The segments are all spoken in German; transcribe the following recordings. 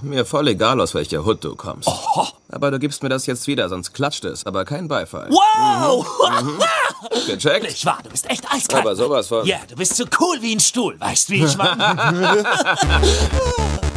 Mir voll egal, aus welcher Hut du kommst. Oho. Aber du gibst mir das jetzt wieder, sonst klatscht es, aber kein Beifall. Wow! Mhm. Mhm. Gecheckt? Nicht wahr, du bist echt eiskalt. Aber sowas von. Ja, du bist so cool wie ein Stuhl, weißt wie ich meine?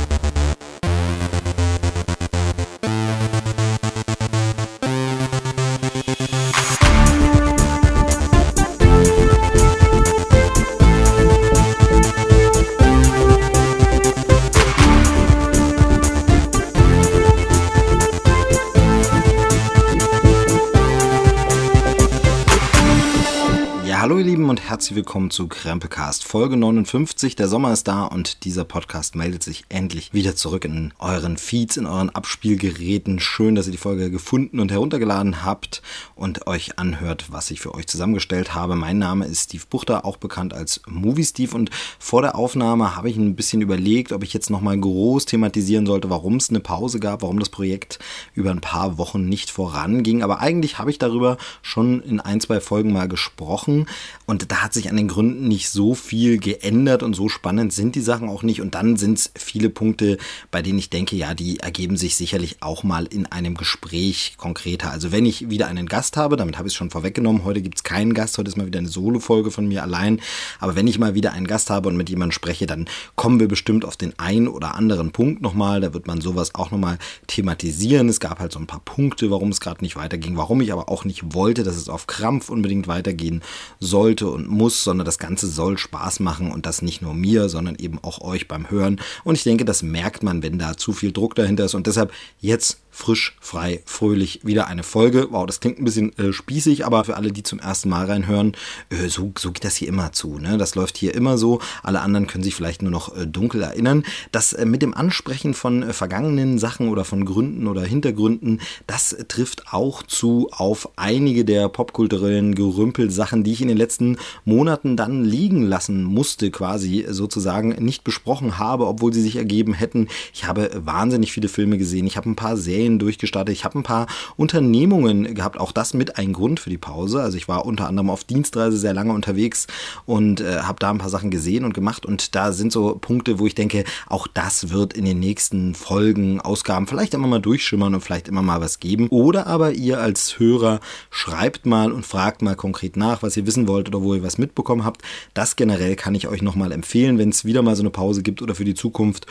herzlich willkommen zu Krempecast Folge 59. Der Sommer ist da und dieser Podcast meldet sich endlich wieder zurück in euren Feeds, in euren Abspielgeräten. Schön, dass ihr die Folge gefunden und heruntergeladen habt und euch anhört, was ich für euch zusammengestellt habe. Mein Name ist Steve Buchter, auch bekannt als Movie Steve und vor der Aufnahme habe ich ein bisschen überlegt, ob ich jetzt nochmal groß thematisieren sollte, warum es eine Pause gab, warum das Projekt über ein paar Wochen nicht voranging. Aber eigentlich habe ich darüber schon in ein, zwei Folgen mal gesprochen und da hat sich an den Gründen nicht so viel geändert und so spannend sind die Sachen auch nicht. Und dann sind es viele Punkte, bei denen ich denke, ja, die ergeben sich sicherlich auch mal in einem Gespräch konkreter. Also wenn ich wieder einen Gast habe, damit habe ich es schon vorweggenommen, heute gibt es keinen Gast, heute ist mal wieder eine Solo-Folge von mir allein. Aber wenn ich mal wieder einen Gast habe und mit jemandem spreche, dann kommen wir bestimmt auf den einen oder anderen Punkt nochmal. Da wird man sowas auch nochmal thematisieren. Es gab halt so ein paar Punkte, warum es gerade nicht weiterging, warum ich aber auch nicht wollte, dass es auf Krampf unbedingt weitergehen sollte und muss, sondern das Ganze soll Spaß machen und das nicht nur mir, sondern eben auch euch beim Hören. Und ich denke, das merkt man, wenn da zu viel Druck dahinter ist. Und deshalb jetzt frisch, frei, fröhlich wieder eine Folge. Wow, das klingt ein bisschen äh, spießig, aber für alle, die zum ersten Mal reinhören, äh, so, so geht das hier immer zu. Ne? Das läuft hier immer so. Alle anderen können sich vielleicht nur noch äh, dunkel erinnern. Das äh, mit dem Ansprechen von äh, vergangenen Sachen oder von Gründen oder Hintergründen, das trifft auch zu auf einige der popkulturellen Gerümpelsachen, die ich in den letzten Monaten dann liegen lassen musste, quasi sozusagen nicht besprochen habe, obwohl sie sich ergeben hätten. Ich habe wahnsinnig viele Filme gesehen. Ich habe ein paar Serien durchgestartet. Ich habe ein paar Unternehmungen gehabt, auch das mit ein Grund für die Pause. Also ich war unter anderem auf Dienstreise sehr lange unterwegs und äh, habe da ein paar Sachen gesehen und gemacht und da sind so Punkte, wo ich denke, auch das wird in den nächsten Folgen, Ausgaben vielleicht immer mal durchschimmern und vielleicht immer mal was geben. Oder aber ihr als Hörer schreibt mal und fragt mal konkret nach, was ihr wissen wollt oder wo ihr was mitbekommen habt. Das generell kann ich euch nochmal empfehlen, wenn es wieder mal so eine Pause gibt oder für die Zukunft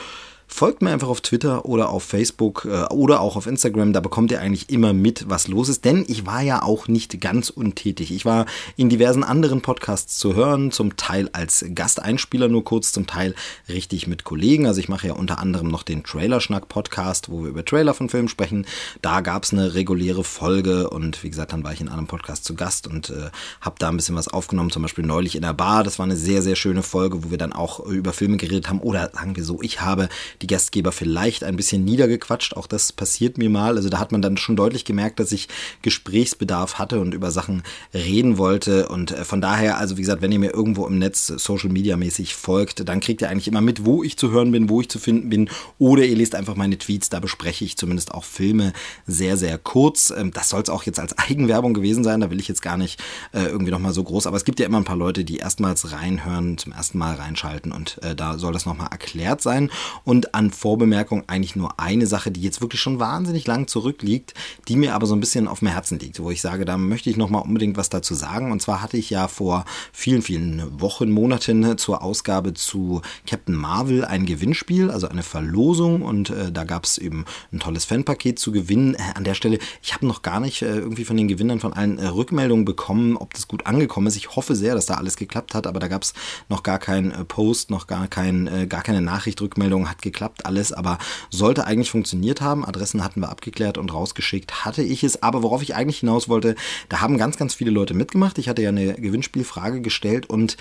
Folgt mir einfach auf Twitter oder auf Facebook äh, oder auch auf Instagram. Da bekommt ihr eigentlich immer mit, was los ist. Denn ich war ja auch nicht ganz untätig. Ich war in diversen anderen Podcasts zu hören, zum Teil als Gasteinspieler nur kurz, zum Teil richtig mit Kollegen. Also ich mache ja unter anderem noch den Trailerschnack-Podcast, wo wir über Trailer von Filmen sprechen. Da gab es eine reguläre Folge und wie gesagt, dann war ich in einem Podcast zu Gast und äh, habe da ein bisschen was aufgenommen, zum Beispiel neulich in der Bar. Das war eine sehr, sehr schöne Folge, wo wir dann auch über Filme geredet haben. Oder sagen wir so, ich habe die Gastgeber vielleicht ein bisschen niedergequatscht. Auch das passiert mir mal. Also da hat man dann schon deutlich gemerkt, dass ich Gesprächsbedarf hatte und über Sachen reden wollte. Und äh, von daher, also wie gesagt, wenn ihr mir irgendwo im Netz Social Media mäßig folgt, dann kriegt ihr eigentlich immer mit, wo ich zu hören bin, wo ich zu finden bin. Oder ihr lest einfach meine Tweets. Da bespreche ich zumindest auch Filme sehr, sehr kurz. Ähm, das soll es auch jetzt als Eigenwerbung gewesen sein. Da will ich jetzt gar nicht äh, irgendwie nochmal so groß. Aber es gibt ja immer ein paar Leute, die erstmals reinhören, zum ersten Mal reinschalten. Und äh, da soll das nochmal erklärt sein. Und an Vorbemerkung eigentlich nur eine Sache, die jetzt wirklich schon wahnsinnig lang zurückliegt, die mir aber so ein bisschen auf dem Herzen liegt, wo ich sage, da möchte ich nochmal unbedingt was dazu sagen. Und zwar hatte ich ja vor vielen, vielen Wochen, Monaten zur Ausgabe zu Captain Marvel ein Gewinnspiel, also eine Verlosung und äh, da gab es eben ein tolles Fanpaket zu gewinnen. Äh, an der Stelle, ich habe noch gar nicht äh, irgendwie von den Gewinnern von allen äh, Rückmeldungen bekommen, ob das gut angekommen ist. Ich hoffe sehr, dass da alles geklappt hat, aber da gab es noch gar keinen äh, Post, noch gar, kein, äh, gar keine Nachricht, Rückmeldung hat geklappt geklappt alles, aber sollte eigentlich funktioniert haben. Adressen hatten wir abgeklärt und rausgeschickt hatte ich es. Aber worauf ich eigentlich hinaus wollte, da haben ganz, ganz viele Leute mitgemacht. Ich hatte ja eine Gewinnspielfrage gestellt und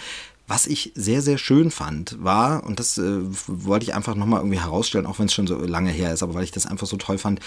was ich sehr, sehr schön fand, war, und das äh, wollte ich einfach nochmal irgendwie herausstellen, auch wenn es schon so lange her ist, aber weil ich das einfach so toll fand,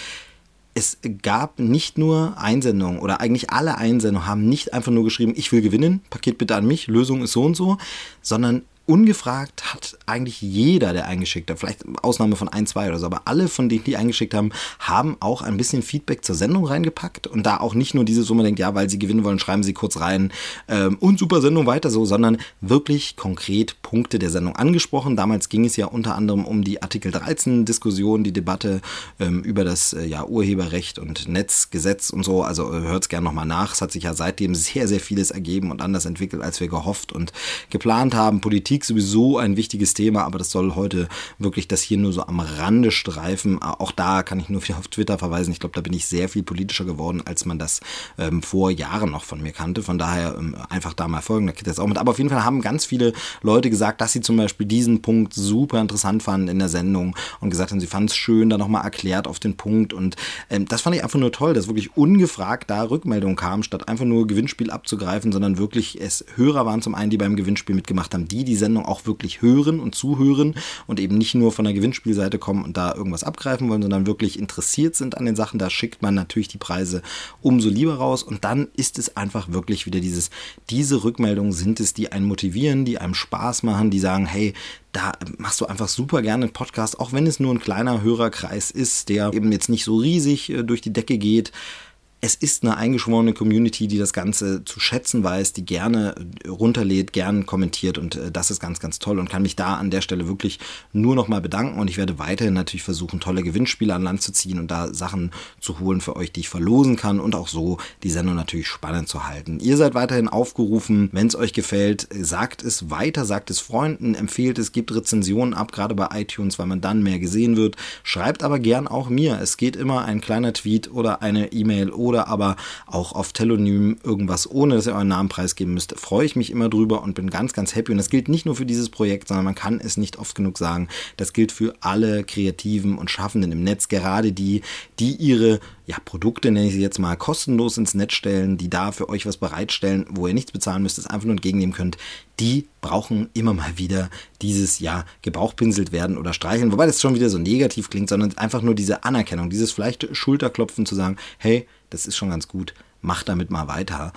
es gab nicht nur Einsendungen oder eigentlich alle Einsendungen haben nicht einfach nur geschrieben, ich will gewinnen, Paket bitte an mich, Lösung ist so und so, sondern ungefragt hat eigentlich jeder, der eingeschickt hat, vielleicht Ausnahme von ein, zwei oder so, aber alle von denen, die eingeschickt haben, haben auch ein bisschen Feedback zur Sendung reingepackt und da auch nicht nur diese Summe denkt, ja, weil sie gewinnen wollen, schreiben sie kurz rein ähm, und super Sendung weiter so, sondern wirklich konkret Punkte der Sendung angesprochen. Damals ging es ja unter anderem um die Artikel 13 Diskussion, die Debatte ähm, über das äh, ja, Urheberrecht und Netzgesetz und so, also äh, hört es gerne nochmal nach. Es hat sich ja seitdem sehr, sehr vieles ergeben und anders entwickelt, als wir gehofft und geplant haben. Politik Politik sowieso ein wichtiges Thema, aber das soll heute wirklich das hier nur so am Rande streifen. Auch da kann ich nur auf Twitter verweisen. Ich glaube, da bin ich sehr viel politischer geworden, als man das ähm, vor Jahren noch von mir kannte. Von daher ähm, einfach da mal folgen, da geht das auch mit. Aber auf jeden Fall haben ganz viele Leute gesagt, dass sie zum Beispiel diesen Punkt super interessant fanden in der Sendung und gesagt haben, sie fanden es schön, da nochmal erklärt auf den Punkt. Und ähm, das fand ich einfach nur toll, dass wirklich ungefragt da Rückmeldungen kamen, statt einfach nur Gewinnspiel abzugreifen, sondern wirklich es Hörer waren zum einen, die beim Gewinnspiel mitgemacht haben, die diese Sendung auch wirklich hören und zuhören und eben nicht nur von der Gewinnspielseite kommen und da irgendwas abgreifen wollen, sondern wirklich interessiert sind an den Sachen. Da schickt man natürlich die Preise umso lieber raus und dann ist es einfach wirklich wieder dieses, diese Rückmeldungen sind es, die einen motivieren, die einem Spaß machen, die sagen, hey, da machst du einfach super gerne einen Podcast, auch wenn es nur ein kleiner Hörerkreis ist, der eben jetzt nicht so riesig äh, durch die Decke geht es ist eine eingeschworene Community, die das Ganze zu schätzen weiß, die gerne runterlädt, gern kommentiert und äh, das ist ganz, ganz toll und kann mich da an der Stelle wirklich nur nochmal bedanken und ich werde weiterhin natürlich versuchen, tolle Gewinnspiele an Land zu ziehen und da Sachen zu holen für euch, die ich verlosen kann und auch so die Sendung natürlich spannend zu halten. Ihr seid weiterhin aufgerufen, wenn es euch gefällt, sagt es weiter, sagt es Freunden, empfehlt es, gibt Rezensionen ab, gerade bei iTunes, weil man dann mehr gesehen wird. Schreibt aber gern auch mir. Es geht immer ein kleiner Tweet oder eine E-Mail oder oder aber auch auf Telonym irgendwas, ohne dass ihr euren Namen preisgeben müsst, freue ich mich immer drüber und bin ganz, ganz happy. Und das gilt nicht nur für dieses Projekt, sondern man kann es nicht oft genug sagen. Das gilt für alle Kreativen und Schaffenden im Netz, gerade die, die ihre ja, Produkte, nenne ich sie jetzt mal, kostenlos ins Netz stellen, die da für euch was bereitstellen, wo ihr nichts bezahlen müsst, es einfach nur entgegennehmen könnt, die brauchen immer mal wieder dieses, ja, gebauchpinselt werden oder streicheln, wobei das schon wieder so negativ klingt, sondern einfach nur diese Anerkennung, dieses vielleicht Schulterklopfen zu sagen, hey, das ist schon ganz gut, mach damit mal weiter.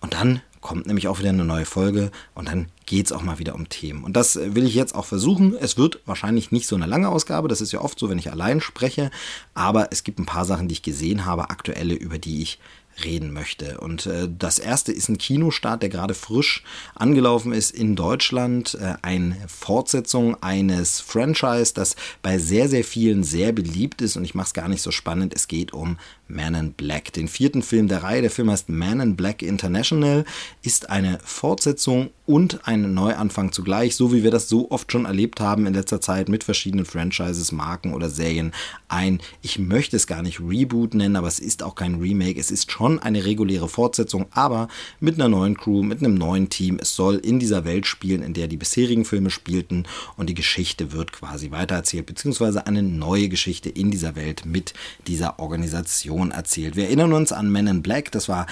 Und dann kommt nämlich auch wieder eine neue Folge und dann geht es auch mal wieder um Themen. Und das will ich jetzt auch versuchen. Es wird wahrscheinlich nicht so eine lange Ausgabe, das ist ja oft so, wenn ich allein spreche, aber es gibt ein paar Sachen, die ich gesehen habe, aktuelle, über die ich reden möchte. Und äh, das erste ist ein Kinostart, der gerade frisch angelaufen ist in Deutschland. Äh, eine Fortsetzung eines Franchise, das bei sehr, sehr vielen sehr beliebt ist. Und ich mache es gar nicht so spannend. Es geht um Man in Black, den vierten Film der Reihe. Der Film heißt Man in Black International, ist eine Fortsetzung und ein Neuanfang zugleich, so wie wir das so oft schon erlebt haben in letzter Zeit mit verschiedenen Franchises, Marken oder Serien. Ein, ich möchte es gar nicht Reboot nennen, aber es ist auch kein Remake. Es ist schon eine reguläre Fortsetzung, aber mit einer neuen Crew, mit einem neuen Team. Es soll in dieser Welt spielen, in der die bisherigen Filme spielten und die Geschichte wird quasi weitererzählt, beziehungsweise eine neue Geschichte in dieser Welt mit dieser Organisation erzählt. Wir erinnern uns an Men in Black, das war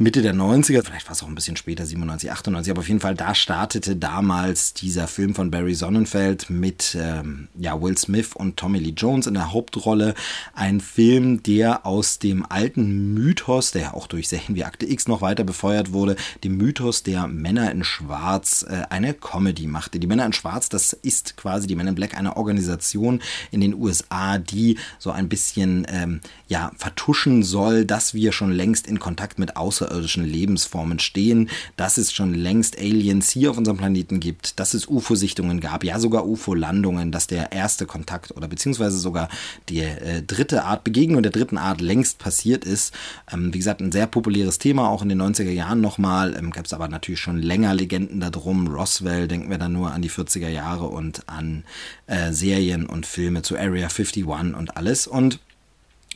Mitte der 90er, vielleicht war es auch ein bisschen später, 97, 98, aber auf jeden Fall da startete damals dieser Film von Barry Sonnenfeld mit ähm, ja, Will Smith und Tommy Lee Jones in der Hauptrolle. Ein Film, der aus dem alten Mythos, der auch durch Serien wie Akte X noch weiter befeuert wurde, dem Mythos der Männer in Schwarz äh, eine Comedy machte. Die Männer in Schwarz, das ist quasi die Men in Black, eine Organisation in den USA, die so ein bisschen ähm, ja, vertuschen soll, dass wir schon längst in Kontakt mit außer außerirdischen Lebensformen stehen, dass es schon längst Aliens hier auf unserem Planeten gibt, dass es UFO-Sichtungen gab, ja sogar UFO-Landungen, dass der erste Kontakt oder beziehungsweise sogar die äh, dritte Art Begegnung der dritten Art längst passiert ist. Ähm, wie gesagt, ein sehr populäres Thema, auch in den 90er Jahren nochmal. Ähm, Gab es aber natürlich schon länger Legenden darum. Roswell, denken wir dann nur an die 40er Jahre und an äh, Serien und Filme zu Area 51 und alles. Und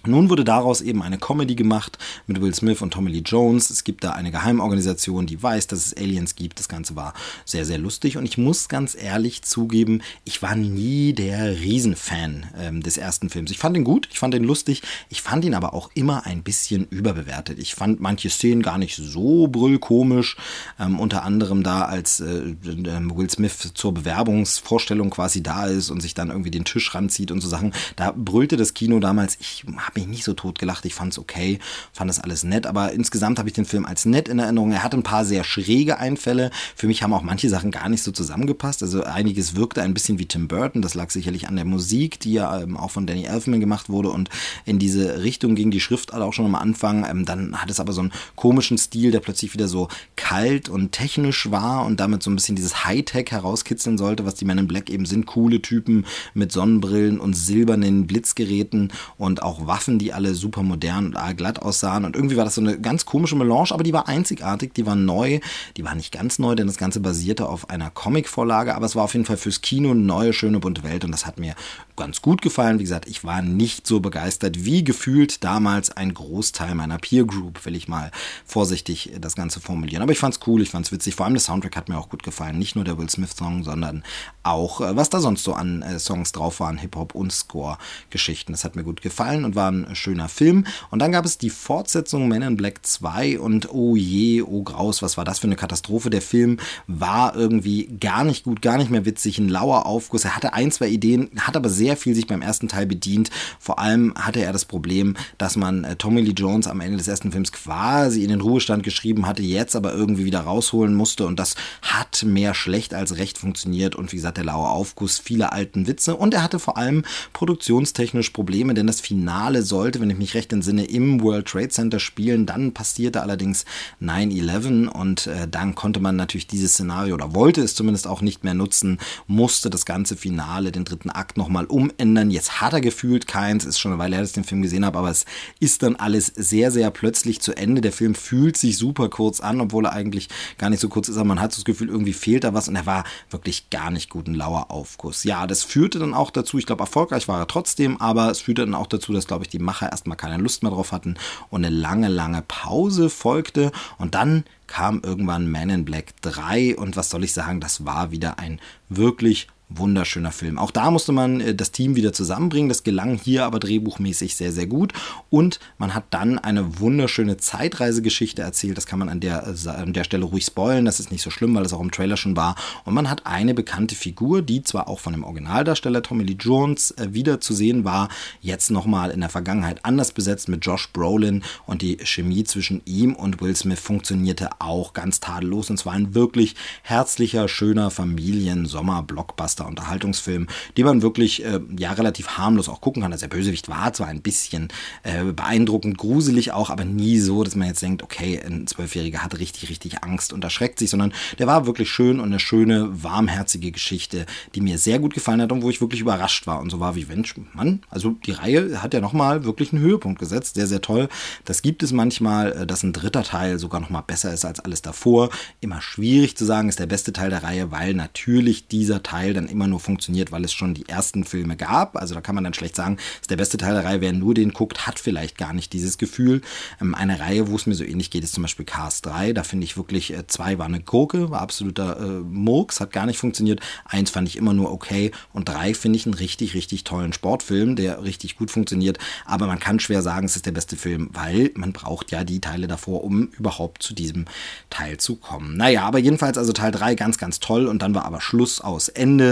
nun wurde daraus eben eine Comedy gemacht mit Will Smith und Tommy Lee Jones. Es gibt da eine Geheimorganisation, die weiß, dass es Aliens gibt. Das Ganze war sehr, sehr lustig. Und ich muss ganz ehrlich zugeben, ich war nie der Riesenfan ähm, des ersten Films. Ich fand ihn gut, ich fand ihn lustig. Ich fand ihn aber auch immer ein bisschen überbewertet. Ich fand manche Szenen gar nicht so brüllkomisch. Ähm, unter anderem da, als äh, äh, Will Smith zur Bewerbungsvorstellung quasi da ist und sich dann irgendwie den Tisch ranzieht und so Sachen. Da brüllte das Kino damals, ich habe habe mich nicht so tot gelacht. Ich fand es okay, fand das alles nett, aber insgesamt habe ich den Film als nett in Erinnerung. Er hat ein paar sehr schräge Einfälle. Für mich haben auch manche Sachen gar nicht so zusammengepasst. Also einiges wirkte ein bisschen wie Tim Burton. Das lag sicherlich an der Musik, die ja ähm, auch von Danny Elfman gemacht wurde und in diese Richtung ging die Schrift auch schon am Anfang. Ähm, dann hat es aber so einen komischen Stil, der plötzlich wieder so kalt und technisch war und damit so ein bisschen dieses Hightech herauskitzeln sollte, was die Men in Black eben sind. Coole Typen mit Sonnenbrillen und silbernen Blitzgeräten und auch Waffen, die alle super modern und glatt aussahen. Und irgendwie war das so eine ganz komische Melange, aber die war einzigartig, die war neu. Die war nicht ganz neu, denn das Ganze basierte auf einer Comicvorlage, aber es war auf jeden Fall fürs Kino eine neue, schöne, bunte Welt und das hat mir ganz gut gefallen. Wie gesagt, ich war nicht so begeistert wie gefühlt damals ein Großteil meiner Peer Group, will ich mal vorsichtig das Ganze formulieren. Aber ich fand's cool, ich fand's witzig. Vor allem der Soundtrack hat mir auch gut gefallen. Nicht nur der Will Smith Song, sondern auch, äh, was da sonst so an äh, Songs drauf waren, Hip-Hop und Score-Geschichten. Das hat mir gut gefallen und war ein schöner Film. Und dann gab es die Fortsetzung Men in Black 2 und oh je, oh graus, was war das für eine Katastrophe. Der Film war irgendwie gar nicht gut, gar nicht mehr witzig, ein lauer Aufguss. Er hatte ein, zwei Ideen, hat aber sehr viel sich beim ersten Teil bedient. Vor allem hatte er das Problem, dass man äh, Tommy Lee Jones am Ende des ersten Films quasi in den Ruhestand geschrieben hatte, jetzt aber irgendwie wieder rausholen musste und das hat mehr schlecht als recht funktioniert und wie gesagt, der laue Aufguss, viele alten Witze und er hatte vor allem produktionstechnisch Probleme, denn das Finale sollte, wenn ich mich recht entsinne, im World Trade Center spielen. Dann passierte allerdings 9-11 und äh, dann konnte man natürlich dieses Szenario oder wollte es zumindest auch nicht mehr nutzen, musste das ganze Finale, den dritten Akt nochmal umändern. Jetzt hat er gefühlt keins, ist schon eine Weile her, dass ich den Film gesehen habe, aber es ist dann alles sehr, sehr plötzlich zu Ende. Der Film fühlt sich super kurz an, obwohl er eigentlich gar nicht so kurz ist, aber man hat so das Gefühl, irgendwie fehlt da was und er war wirklich gar nicht gut, ein lauer Aufguss. Ja, das führte dann auch dazu, ich glaube, erfolgreich war er trotzdem, aber es führte dann auch dazu, dass, glaube ich, die Macher erstmal keine Lust mehr drauf hatten. Und eine lange, lange Pause folgte. Und dann kam irgendwann Man in Black 3 und was soll ich sagen, das war wieder ein wirklich wunderschöner Film. Auch da musste man äh, das Team wieder zusammenbringen. Das gelang hier aber drehbuchmäßig sehr, sehr gut. Und man hat dann eine wunderschöne Zeitreisegeschichte erzählt. Das kann man an der, äh, an der Stelle ruhig spoilen. Das ist nicht so schlimm, weil es auch im Trailer schon war. Und man hat eine bekannte Figur, die zwar auch von dem Originaldarsteller Tommy Lee Jones äh, wieder zu sehen war, jetzt nochmal in der Vergangenheit anders besetzt mit Josh Brolin. Und die Chemie zwischen ihm und Will Smith funktionierte auch ganz tadellos. Und zwar ein wirklich herzlicher, schöner Familien-Sommer-Blockbuster bester Unterhaltungsfilm, den man wirklich äh, ja relativ harmlos auch gucken kann. Also der Bösewicht war zwar ein bisschen äh, beeindruckend, gruselig auch, aber nie so, dass man jetzt denkt, okay, ein Zwölfjähriger hat richtig, richtig Angst und erschreckt sich, sondern der war wirklich schön und eine schöne, warmherzige Geschichte, die mir sehr gut gefallen hat und wo ich wirklich überrascht war und so war wie Mensch, Mann, also die Reihe hat ja nochmal wirklich einen Höhepunkt gesetzt, sehr, sehr toll. Das gibt es manchmal, äh, dass ein dritter Teil sogar nochmal besser ist als alles davor. Immer schwierig zu sagen, ist der beste Teil der Reihe, weil natürlich dieser Teil dann immer nur funktioniert, weil es schon die ersten Filme gab. Also da kann man dann schlecht sagen, ist der beste Teil der Reihe. Wer nur den guckt, hat vielleicht gar nicht dieses Gefühl. Ähm, eine Reihe, wo es mir so ähnlich geht, ist zum Beispiel Cars 3. Da finde ich wirklich, äh, zwei war eine Gurke, war absoluter äh, Murks, hat gar nicht funktioniert. Eins fand ich immer nur okay. Und drei finde ich einen richtig, richtig tollen Sportfilm, der richtig gut funktioniert. Aber man kann schwer sagen, es ist der beste Film, weil man braucht ja die Teile davor, um überhaupt zu diesem Teil zu kommen. Naja, aber jedenfalls also Teil 3 ganz, ganz toll. Und dann war aber Schluss aus Ende.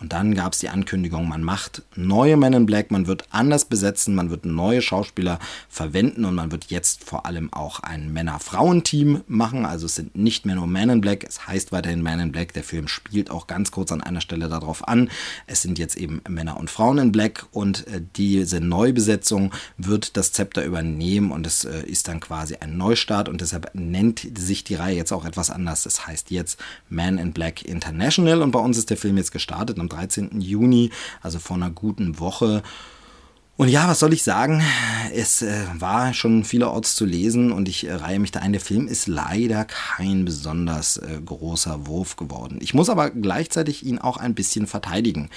Und dann gab es die Ankündigung, man macht neue Men in Black, man wird anders besetzen, man wird neue Schauspieler verwenden und man wird jetzt vor allem auch ein Männer-Frauen-Team machen. Also es sind nicht mehr nur Men in Black, es heißt weiterhin Men in Black. Der Film spielt auch ganz kurz an einer Stelle darauf an. Es sind jetzt eben Männer und Frauen in Black und äh, diese Neubesetzung wird das Zepter übernehmen und es äh, ist dann quasi ein Neustart und deshalb nennt sich die Reihe jetzt auch etwas anders. Es heißt jetzt Man in Black International und bei uns ist der Film jetzt gestartet am 13. Juni, also vor einer guten Woche. Und ja, was soll ich sagen? Es äh, war schon vielerorts zu lesen und ich äh, reihe mich da ein. Der Film ist leider kein besonders äh, großer Wurf geworden. Ich muss aber gleichzeitig ihn auch ein bisschen verteidigen.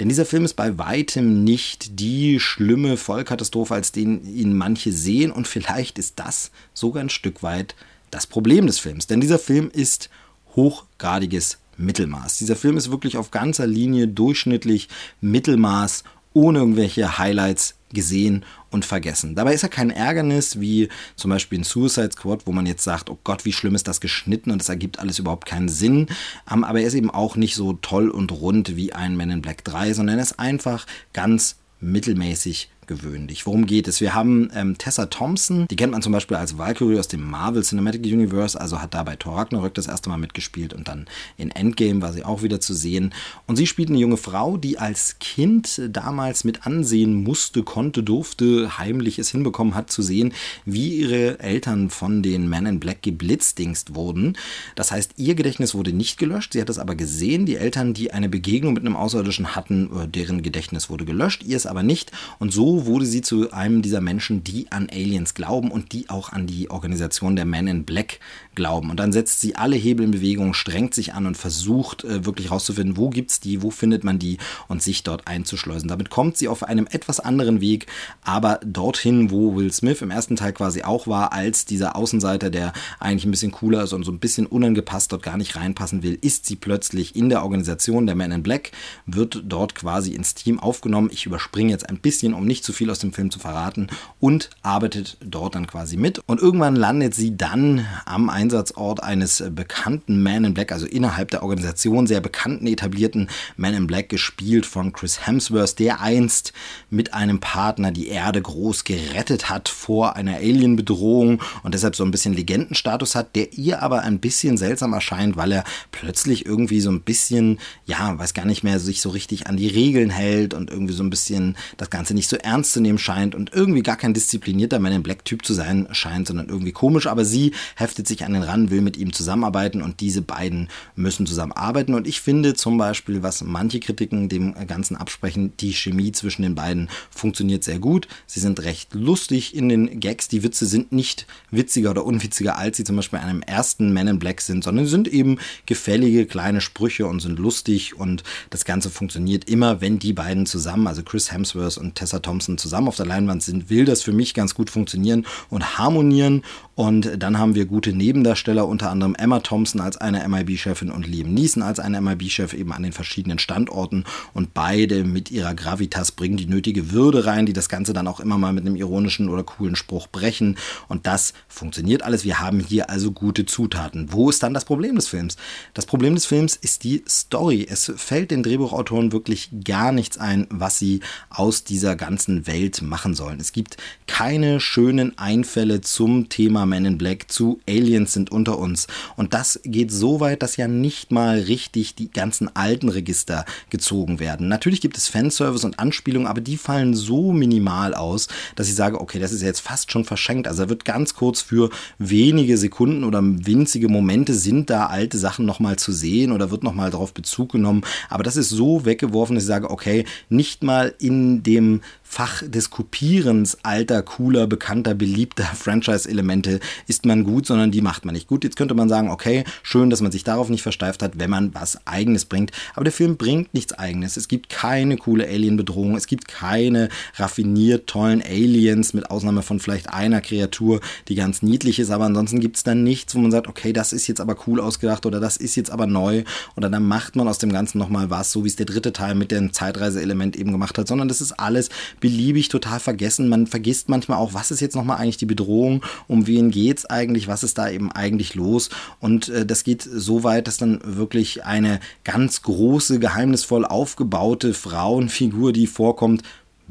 Denn dieser Film ist bei weitem nicht die schlimme Vollkatastrophe, als den ihn manche sehen. Und vielleicht ist das sogar ein Stück weit das Problem des Films. Denn dieser Film ist hochgradiges Mittelmaß. Dieser Film ist wirklich auf ganzer Linie durchschnittlich Mittelmaß, ohne irgendwelche Highlights gesehen und vergessen. Dabei ist er kein Ärgernis wie zum Beispiel in Suicide Squad, wo man jetzt sagt, oh Gott, wie schlimm ist das geschnitten und es ergibt alles überhaupt keinen Sinn. Ähm, aber er ist eben auch nicht so toll und rund wie ein Men in Black 3, sondern er ist einfach ganz mittelmäßig außergewöhnlich. Worum geht es? Wir haben ähm, Tessa Thompson, die kennt man zum Beispiel als Valkyrie aus dem Marvel Cinematic Universe, also hat da bei Thor Ragnarök das erste Mal mitgespielt und dann in Endgame war sie auch wieder zu sehen. Und sie spielt eine junge Frau, die als Kind damals mit ansehen musste, konnte, durfte, heimlich es hinbekommen hat zu sehen, wie ihre Eltern von den Men in Black geblitzdingst wurden. Das heißt, ihr Gedächtnis wurde nicht gelöscht, sie hat es aber gesehen. Die Eltern, die eine Begegnung mit einem Außerirdischen hatten, äh, deren Gedächtnis wurde gelöscht, ihr es aber nicht. Und so wurde sie zu einem dieser Menschen, die an Aliens glauben und die auch an die Organisation der Men in Black glauben. Und dann setzt sie alle Hebel in Bewegung, strengt sich an und versucht äh, wirklich rauszufinden, wo gibt es die, wo findet man die und sich dort einzuschleusen. Damit kommt sie auf einem etwas anderen Weg, aber dorthin, wo Will Smith im ersten Teil quasi auch war, als dieser Außenseiter, der eigentlich ein bisschen cooler ist und so ein bisschen unangepasst dort gar nicht reinpassen will, ist sie plötzlich in der Organisation der Men in Black, wird dort quasi ins Team aufgenommen. Ich überspringe jetzt ein bisschen, um nicht zu viel aus dem Film zu verraten und arbeitet dort dann quasi mit. Und irgendwann landet sie dann am Einsatzort eines bekannten Man in Black, also innerhalb der Organisation sehr bekannten, etablierten Man in Black, gespielt von Chris Hemsworth, der einst mit einem Partner die Erde groß gerettet hat vor einer Alien-Bedrohung und deshalb so ein bisschen Legendenstatus hat, der ihr aber ein bisschen seltsam erscheint, weil er plötzlich irgendwie so ein bisschen, ja, weiß gar nicht mehr, sich so richtig an die Regeln hält und irgendwie so ein bisschen das Ganze nicht so ernst zu nehmen scheint und irgendwie gar kein disziplinierter Man in Black-Typ zu sein scheint, sondern irgendwie komisch. Aber sie heftet sich an den ran, will mit ihm zusammenarbeiten und diese beiden müssen zusammenarbeiten. Und ich finde zum Beispiel, was manche Kritiken dem Ganzen absprechen, die Chemie zwischen den beiden funktioniert sehr gut. Sie sind recht lustig in den Gags. Die Witze sind nicht witziger oder unwitziger, als sie zum Beispiel bei einem ersten Man in Black sind, sondern sind eben gefällige kleine Sprüche und sind lustig und das Ganze funktioniert immer, wenn die beiden zusammen, also Chris Hemsworth und Tessa Thompson zusammen auf der Leinwand sind, will das für mich ganz gut funktionieren und harmonieren und dann haben wir gute Nebendarsteller, unter anderem Emma Thompson als eine MIB-Chefin und Liam Neeson als eine MIB-Chef eben an den verschiedenen Standorten. Und beide mit ihrer Gravitas bringen die nötige Würde rein, die das Ganze dann auch immer mal mit einem ironischen oder coolen Spruch brechen. Und das funktioniert alles. Wir haben hier also gute Zutaten. Wo ist dann das Problem des Films? Das Problem des Films ist die Story. Es fällt den Drehbuchautoren wirklich gar nichts ein, was sie aus dieser ganzen Welt machen sollen. Es gibt keine schönen Einfälle zum Thema Men in Black zu Aliens sind unter uns. Und das geht so weit, dass ja nicht mal richtig die ganzen alten Register gezogen werden. Natürlich gibt es Fanservice und Anspielungen, aber die fallen so minimal aus, dass ich sage, okay, das ist jetzt fast schon verschenkt. Also da wird ganz kurz für wenige Sekunden oder winzige Momente sind da alte Sachen nochmal zu sehen oder wird nochmal darauf Bezug genommen. Aber das ist so weggeworfen, dass ich sage, okay, nicht mal in dem Fach des Kopierens alter, cooler, bekannter, beliebter Franchise-Elemente ist man gut, sondern die macht man nicht gut. Jetzt könnte man sagen, okay, schön, dass man sich darauf nicht versteift hat, wenn man was Eigenes bringt. Aber der Film bringt nichts Eigenes. Es gibt keine coole Alien-Bedrohung. Es gibt keine raffiniert tollen Aliens, mit Ausnahme von vielleicht einer Kreatur, die ganz niedlich ist. Aber ansonsten gibt es dann nichts, wo man sagt, okay, das ist jetzt aber cool ausgedacht oder das ist jetzt aber neu. Oder dann macht man aus dem Ganzen nochmal was, so wie es der dritte Teil mit dem Zeitreise-Element eben gemacht hat. Sondern das ist alles beliebig total vergessen. Man vergisst manchmal auch, was ist jetzt nochmal eigentlich die Bedrohung, um wen geht's eigentlich, was ist da eben eigentlich los. Und äh, das geht so weit, dass dann wirklich eine ganz große, geheimnisvoll aufgebaute Frauenfigur, die vorkommt,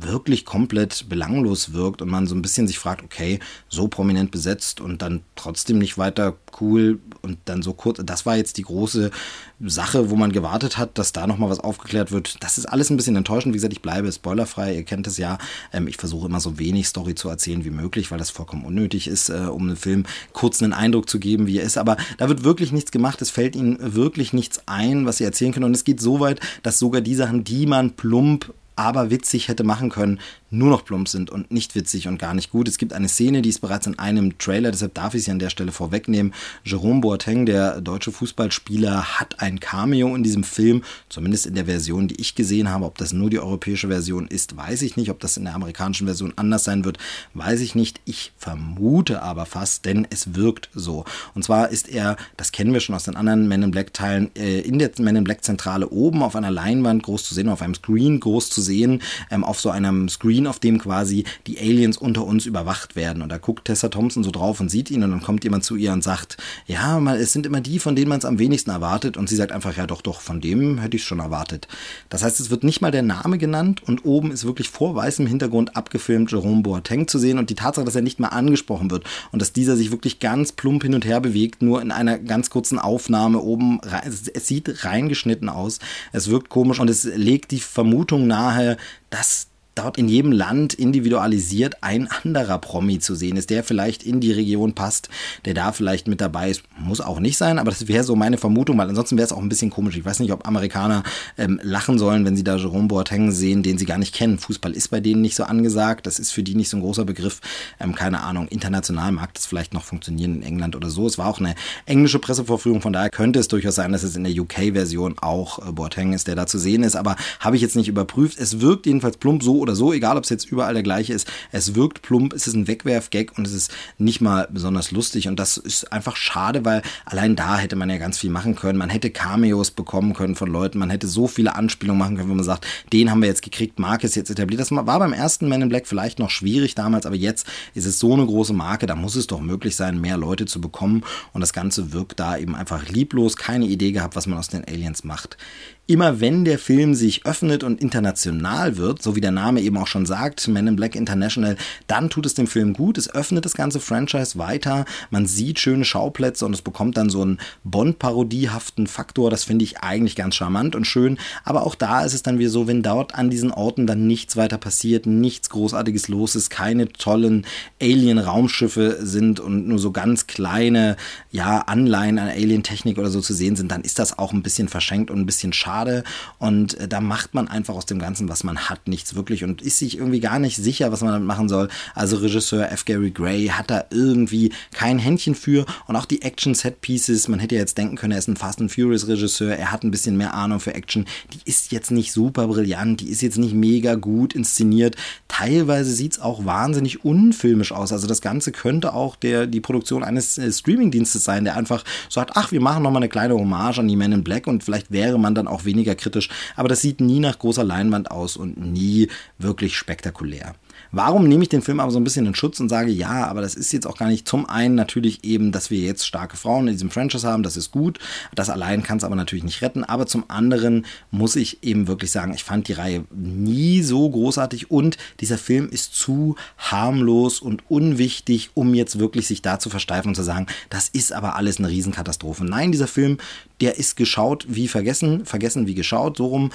wirklich komplett belanglos wirkt und man so ein bisschen sich fragt, okay, so prominent besetzt und dann trotzdem nicht weiter cool und dann so kurz, das war jetzt die große Sache, wo man gewartet hat, dass da nochmal was aufgeklärt wird. Das ist alles ein bisschen enttäuschend. Wie gesagt, ich bleibe spoilerfrei, ihr kennt es ja. Ähm, ich versuche immer so wenig Story zu erzählen wie möglich, weil das vollkommen unnötig ist, äh, um einem Film kurz einen Eindruck zu geben, wie er ist. Aber da wird wirklich nichts gemacht. Es fällt ihnen wirklich nichts ein, was sie erzählen können. Und es geht so weit, dass sogar die Sachen, die man plump aber witzig hätte machen können, nur noch plump sind und nicht witzig und gar nicht gut. Es gibt eine Szene, die ist bereits in einem Trailer, deshalb darf ich sie an der Stelle vorwegnehmen. Jerome Boateng, der deutsche Fußballspieler, hat ein Cameo in diesem Film, zumindest in der Version, die ich gesehen habe. Ob das nur die europäische Version ist, weiß ich nicht. Ob das in der amerikanischen Version anders sein wird, weiß ich nicht. Ich vermute aber fast, denn es wirkt so. Und zwar ist er, das kennen wir schon aus den anderen Men in Black Teilen, äh, in der Men in Black Zentrale oben auf einer Leinwand groß zu sehen, auf einem Screen groß zu sehen ähm, auf so einem Screen, auf dem quasi die Aliens unter uns überwacht werden. Und da guckt Tessa Thompson so drauf und sieht ihn und dann kommt jemand zu ihr und sagt, ja, mal, es sind immer die, von denen man es am wenigsten erwartet. Und sie sagt einfach, ja doch, doch, von dem hätte ich schon erwartet. Das heißt, es wird nicht mal der Name genannt und oben ist wirklich vor weißem Hintergrund abgefilmt Jerome Boateng zu sehen und die Tatsache, dass er nicht mal angesprochen wird und dass dieser sich wirklich ganz plump hin und her bewegt, nur in einer ganz kurzen Aufnahme oben, es sieht reingeschnitten aus, es wirkt komisch und es legt die Vermutung nahe, dass dort in jedem Land individualisiert ein anderer Promi zu sehen ist, der vielleicht in die Region passt, der da vielleicht mit dabei ist. Muss auch nicht sein, aber das wäre so meine Vermutung, weil ansonsten wäre es auch ein bisschen komisch. Ich weiß nicht, ob Amerikaner ähm, lachen sollen, wenn sie da Jerome Boateng sehen, den sie gar nicht kennen. Fußball ist bei denen nicht so angesagt, das ist für die nicht so ein großer Begriff. Ähm, keine Ahnung, international mag das vielleicht noch funktionieren in England oder so. Es war auch eine englische Pressevorführung, von daher könnte es durchaus sein, dass es in der UK-Version auch äh, Boateng ist, der da zu sehen ist, aber habe ich jetzt nicht überprüft. Es wirkt jedenfalls plump so oder so, egal ob es jetzt überall der gleiche ist. Es wirkt plump, es ist ein Wegwerf-Gag und es ist nicht mal besonders lustig. Und das ist einfach schade, weil allein da hätte man ja ganz viel machen können. Man hätte Cameos bekommen können von Leuten, man hätte so viele Anspielungen machen können, wenn man sagt, den haben wir jetzt gekriegt, Marke ist jetzt etabliert. Das war beim ersten Man in Black vielleicht noch schwierig damals, aber jetzt ist es so eine große Marke, da muss es doch möglich sein, mehr Leute zu bekommen. Und das Ganze wirkt da eben einfach lieblos, keine Idee gehabt, was man aus den Aliens macht. Immer wenn der Film sich öffnet und international wird, so wie der Name eben auch schon sagt, Men in Black International, dann tut es dem Film gut. Es öffnet das ganze Franchise weiter. Man sieht schöne Schauplätze und es bekommt dann so einen Bond-parodiehaften Faktor. Das finde ich eigentlich ganz charmant und schön. Aber auch da ist es dann wieder so, wenn dort an diesen Orten dann nichts weiter passiert, nichts Großartiges los ist, keine tollen Alien-Raumschiffe sind und nur so ganz kleine, ja, Anleihen an Alien-Technik oder so zu sehen sind, dann ist das auch ein bisschen verschenkt und ein bisschen schade schade. Und äh, da macht man einfach aus dem Ganzen, was man hat, nichts wirklich und ist sich irgendwie gar nicht sicher, was man damit machen soll. Also Regisseur F. Gary Gray hat da irgendwie kein Händchen für und auch die Action-Set-Pieces, man hätte ja jetzt denken können, er ist ein Fast and Furious-Regisseur, er hat ein bisschen mehr Ahnung für Action. Die ist jetzt nicht super brillant, die ist jetzt nicht mega gut inszeniert. Teilweise sieht es auch wahnsinnig unfilmisch aus. Also das Ganze könnte auch der, die Produktion eines äh, Streaming-Dienstes sein, der einfach sagt, ach, wir machen nochmal eine kleine Hommage an die Men in Black und vielleicht wäre man dann auch weniger kritisch, aber das sieht nie nach großer Leinwand aus und nie wirklich spektakulär. Warum nehme ich den Film aber so ein bisschen in Schutz und sage, ja, aber das ist jetzt auch gar nicht zum einen natürlich eben, dass wir jetzt starke Frauen in diesem Franchise haben, das ist gut. Das allein kann es aber natürlich nicht retten. Aber zum anderen muss ich eben wirklich sagen, ich fand die Reihe nie so großartig und dieser Film ist zu harmlos und unwichtig, um jetzt wirklich sich da zu versteifen und zu sagen, das ist aber alles eine Riesenkatastrophe. Nein, dieser Film, der ist geschaut wie vergessen, vergessen wie geschaut, so rum.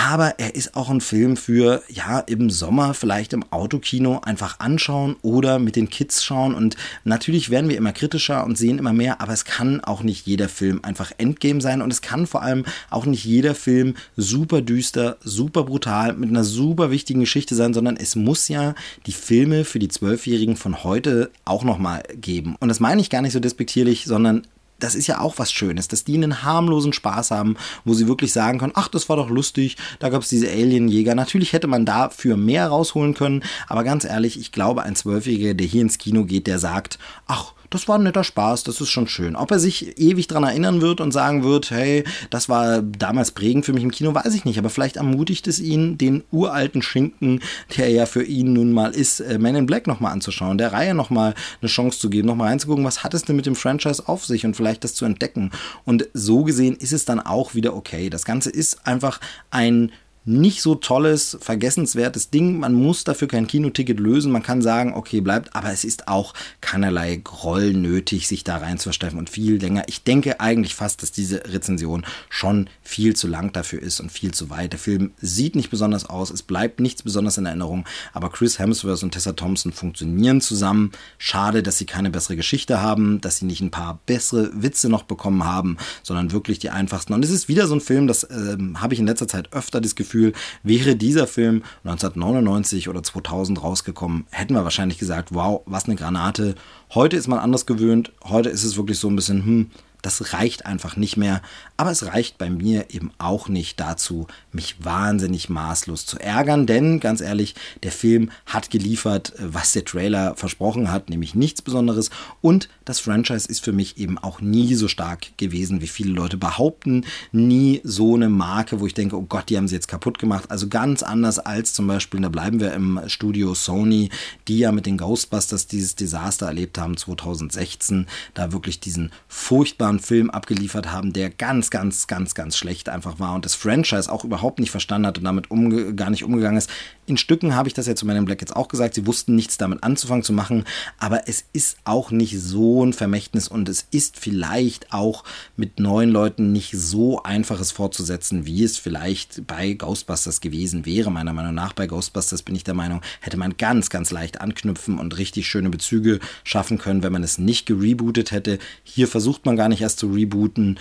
Aber er ist auch ein Film für, ja, im Sommer vielleicht im Autokino einfach anschauen oder mit den Kids schauen. Und natürlich werden wir immer kritischer und sehen immer mehr, aber es kann auch nicht jeder Film einfach Endgame sein. Und es kann vor allem auch nicht jeder Film super düster, super brutal, mit einer super wichtigen Geschichte sein, sondern es muss ja die Filme für die Zwölfjährigen von heute auch nochmal geben. Und das meine ich gar nicht so despektierlich, sondern das ist ja auch was Schönes, dass die einen harmlosen Spaß haben, wo sie wirklich sagen können, ach, das war doch lustig, da gab es diese Alienjäger. Natürlich hätte man dafür mehr rausholen können, aber ganz ehrlich, ich glaube, ein Zwölfjähriger, der hier ins Kino geht, der sagt, ach, das war ein netter Spaß, das ist schon schön. Ob er sich ewig dran erinnern wird und sagen wird, hey, das war damals prägend für mich im Kino, weiß ich nicht. Aber vielleicht ermutigt es ihn, den uralten Schinken, der ja für ihn nun mal ist, äh, Man in Black nochmal anzuschauen, der Reihe nochmal eine Chance zu geben, nochmal reinzugucken, was hat es denn mit dem Franchise auf sich und vielleicht das zu entdecken. Und so gesehen ist es dann auch wieder okay. Das Ganze ist einfach ein nicht so tolles, vergessenswertes Ding. Man muss dafür kein Kinoticket lösen. Man kann sagen, okay, bleibt, aber es ist auch keinerlei Groll nötig, sich da reinzuversteifen und viel länger. Ich denke eigentlich fast, dass diese Rezension schon viel zu lang dafür ist und viel zu weit. Der Film sieht nicht besonders aus, es bleibt nichts besonders in Erinnerung, aber Chris Hemsworth und Tessa Thompson funktionieren zusammen. Schade, dass sie keine bessere Geschichte haben, dass sie nicht ein paar bessere Witze noch bekommen haben, sondern wirklich die einfachsten. Und es ist wieder so ein Film, das äh, habe ich in letzter Zeit öfter das Gefühl, Gefühl, wäre dieser Film 1999 oder 2000 rausgekommen, hätten wir wahrscheinlich gesagt, wow, was eine Granate. Heute ist man anders gewöhnt. Heute ist es wirklich so ein bisschen, hm, Das reicht einfach nicht mehr. Aber es reicht bei mir eben auch nicht dazu, mich wahnsinnig maßlos zu ärgern. Denn ganz ehrlich, der Film hat geliefert, was der Trailer versprochen hat, nämlich nichts Besonderes. Und das Franchise ist für mich eben auch nie so stark gewesen, wie viele Leute behaupten. Nie so eine Marke, wo ich denke, oh Gott, die haben sie jetzt kaputt gemacht. Also ganz anders als zum Beispiel, da bleiben wir im Studio Sony, die ja mit den Ghostbusters dieses Desaster erlebt haben 2016, da wirklich diesen furchtbaren Film abgeliefert haben, der ganz, ganz, ganz, ganz schlecht einfach war und das Franchise auch überhaupt nicht verstanden hat und damit gar nicht umgegangen ist. In Stücken habe ich das ja zu meinem Black jetzt auch gesagt, sie wussten nichts damit anzufangen zu machen, aber es ist auch nicht so ein Vermächtnis und es ist vielleicht auch mit neuen Leuten nicht so einfaches fortzusetzen, wie es vielleicht bei Ghostbusters gewesen wäre. Meiner Meinung nach bei Ghostbusters bin ich der Meinung, hätte man ganz, ganz leicht anknüpfen und richtig schöne Bezüge schaffen können, wenn man es nicht gerebootet hätte. Hier versucht man gar nicht erst zu rebooten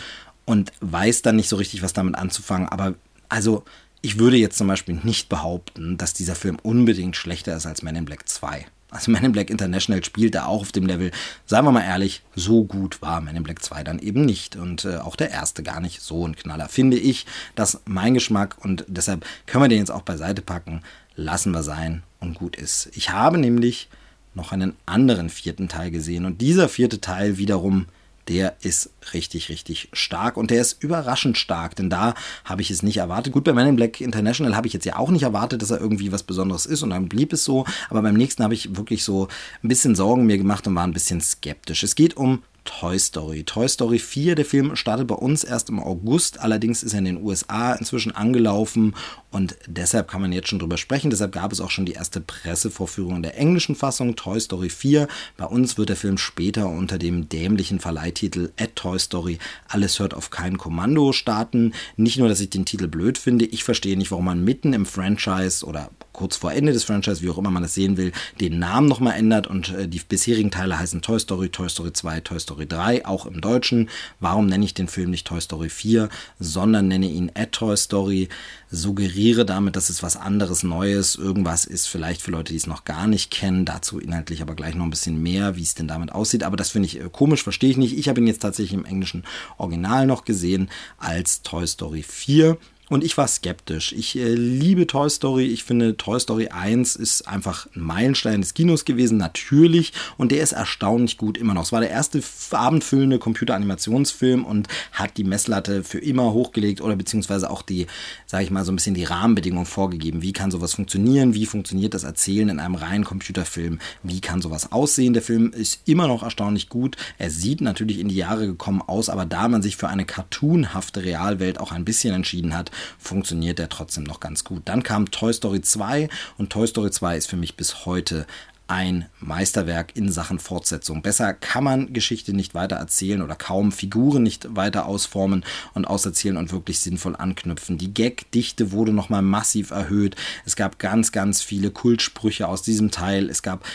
und weiß dann nicht so richtig, was damit anzufangen. Aber also ich würde jetzt zum Beispiel nicht behaupten, dass dieser Film unbedingt schlechter ist als Men in Black 2. Also Men in Black International spielt da auch auf dem Level, sagen wir mal ehrlich, so gut war Men in Black 2 dann eben nicht. Und äh, auch der erste gar nicht so ein Knaller. Finde ich, dass mein Geschmack und deshalb können wir den jetzt auch beiseite packen, lassen wir sein und gut ist. Ich habe nämlich noch einen anderen vierten Teil gesehen und dieser vierte Teil wiederum der ist richtig, richtig stark und der ist überraschend stark, denn da habe ich es nicht erwartet. Gut, bei Man in Black International habe ich jetzt ja auch nicht erwartet, dass er irgendwie was Besonderes ist und dann blieb es so, aber beim nächsten habe ich wirklich so ein bisschen Sorgen mir gemacht und war ein bisschen skeptisch. Es geht um Toy Story. Toy Story 4, der Film startet bei uns erst im August, allerdings ist er in den USA inzwischen angelaufen und deshalb kann man jetzt schon drüber sprechen. Deshalb gab es auch schon die erste Pressevorführung in der englischen Fassung, Toy Story 4. Bei uns wird der Film später unter dem dämlichen Verleihtitel At Toy Story Alles hört auf kein Kommando starten. Nicht nur, dass ich den Titel blöd finde, ich verstehe nicht, warum man mitten im Franchise oder kurz vor Ende des Franchise, wie auch immer man das sehen will, den Namen nochmal ändert und äh, die bisherigen Teile heißen Toy Story, Toy Story 2, Toy Story 3, auch im Deutschen. Warum nenne ich den Film nicht Toy Story 4, sondern nenne ihn At Toy Story? suggeriere damit, dass es was anderes, Neues, irgendwas ist, vielleicht für Leute, die es noch gar nicht kennen. Dazu inhaltlich aber gleich noch ein bisschen mehr, wie es denn damit aussieht. Aber das finde ich äh, komisch, verstehe ich nicht. Ich habe ihn jetzt tatsächlich im englischen Original noch gesehen als Toy Story 4. Und ich war skeptisch. Ich äh, liebe Toy Story. Ich finde, Toy Story 1 ist einfach ein Meilenstein des Kinos gewesen, natürlich. Und der ist erstaunlich gut immer noch. Es war der erste abendfüllende Computeranimationsfilm und hat die Messlatte für immer hochgelegt oder beziehungsweise auch die, sage ich mal, so ein bisschen die Rahmenbedingungen vorgegeben. Wie kann sowas funktionieren? Wie funktioniert das Erzählen in einem reinen Computerfilm? Wie kann sowas aussehen? Der Film ist immer noch erstaunlich gut. Er sieht natürlich in die Jahre gekommen aus, aber da man sich für eine cartoonhafte Realwelt auch ein bisschen entschieden hat, funktioniert der trotzdem noch ganz gut. Dann kam Toy Story 2 und Toy Story 2 ist für mich bis heute ein Meisterwerk in Sachen Fortsetzung. Besser kann man Geschichte nicht weiter erzählen oder kaum Figuren nicht weiter ausformen und auserzählen und wirklich sinnvoll anknüpfen. Die Gagdichte wurde nochmal massiv erhöht. Es gab ganz, ganz viele Kultsprüche aus diesem Teil. Es gab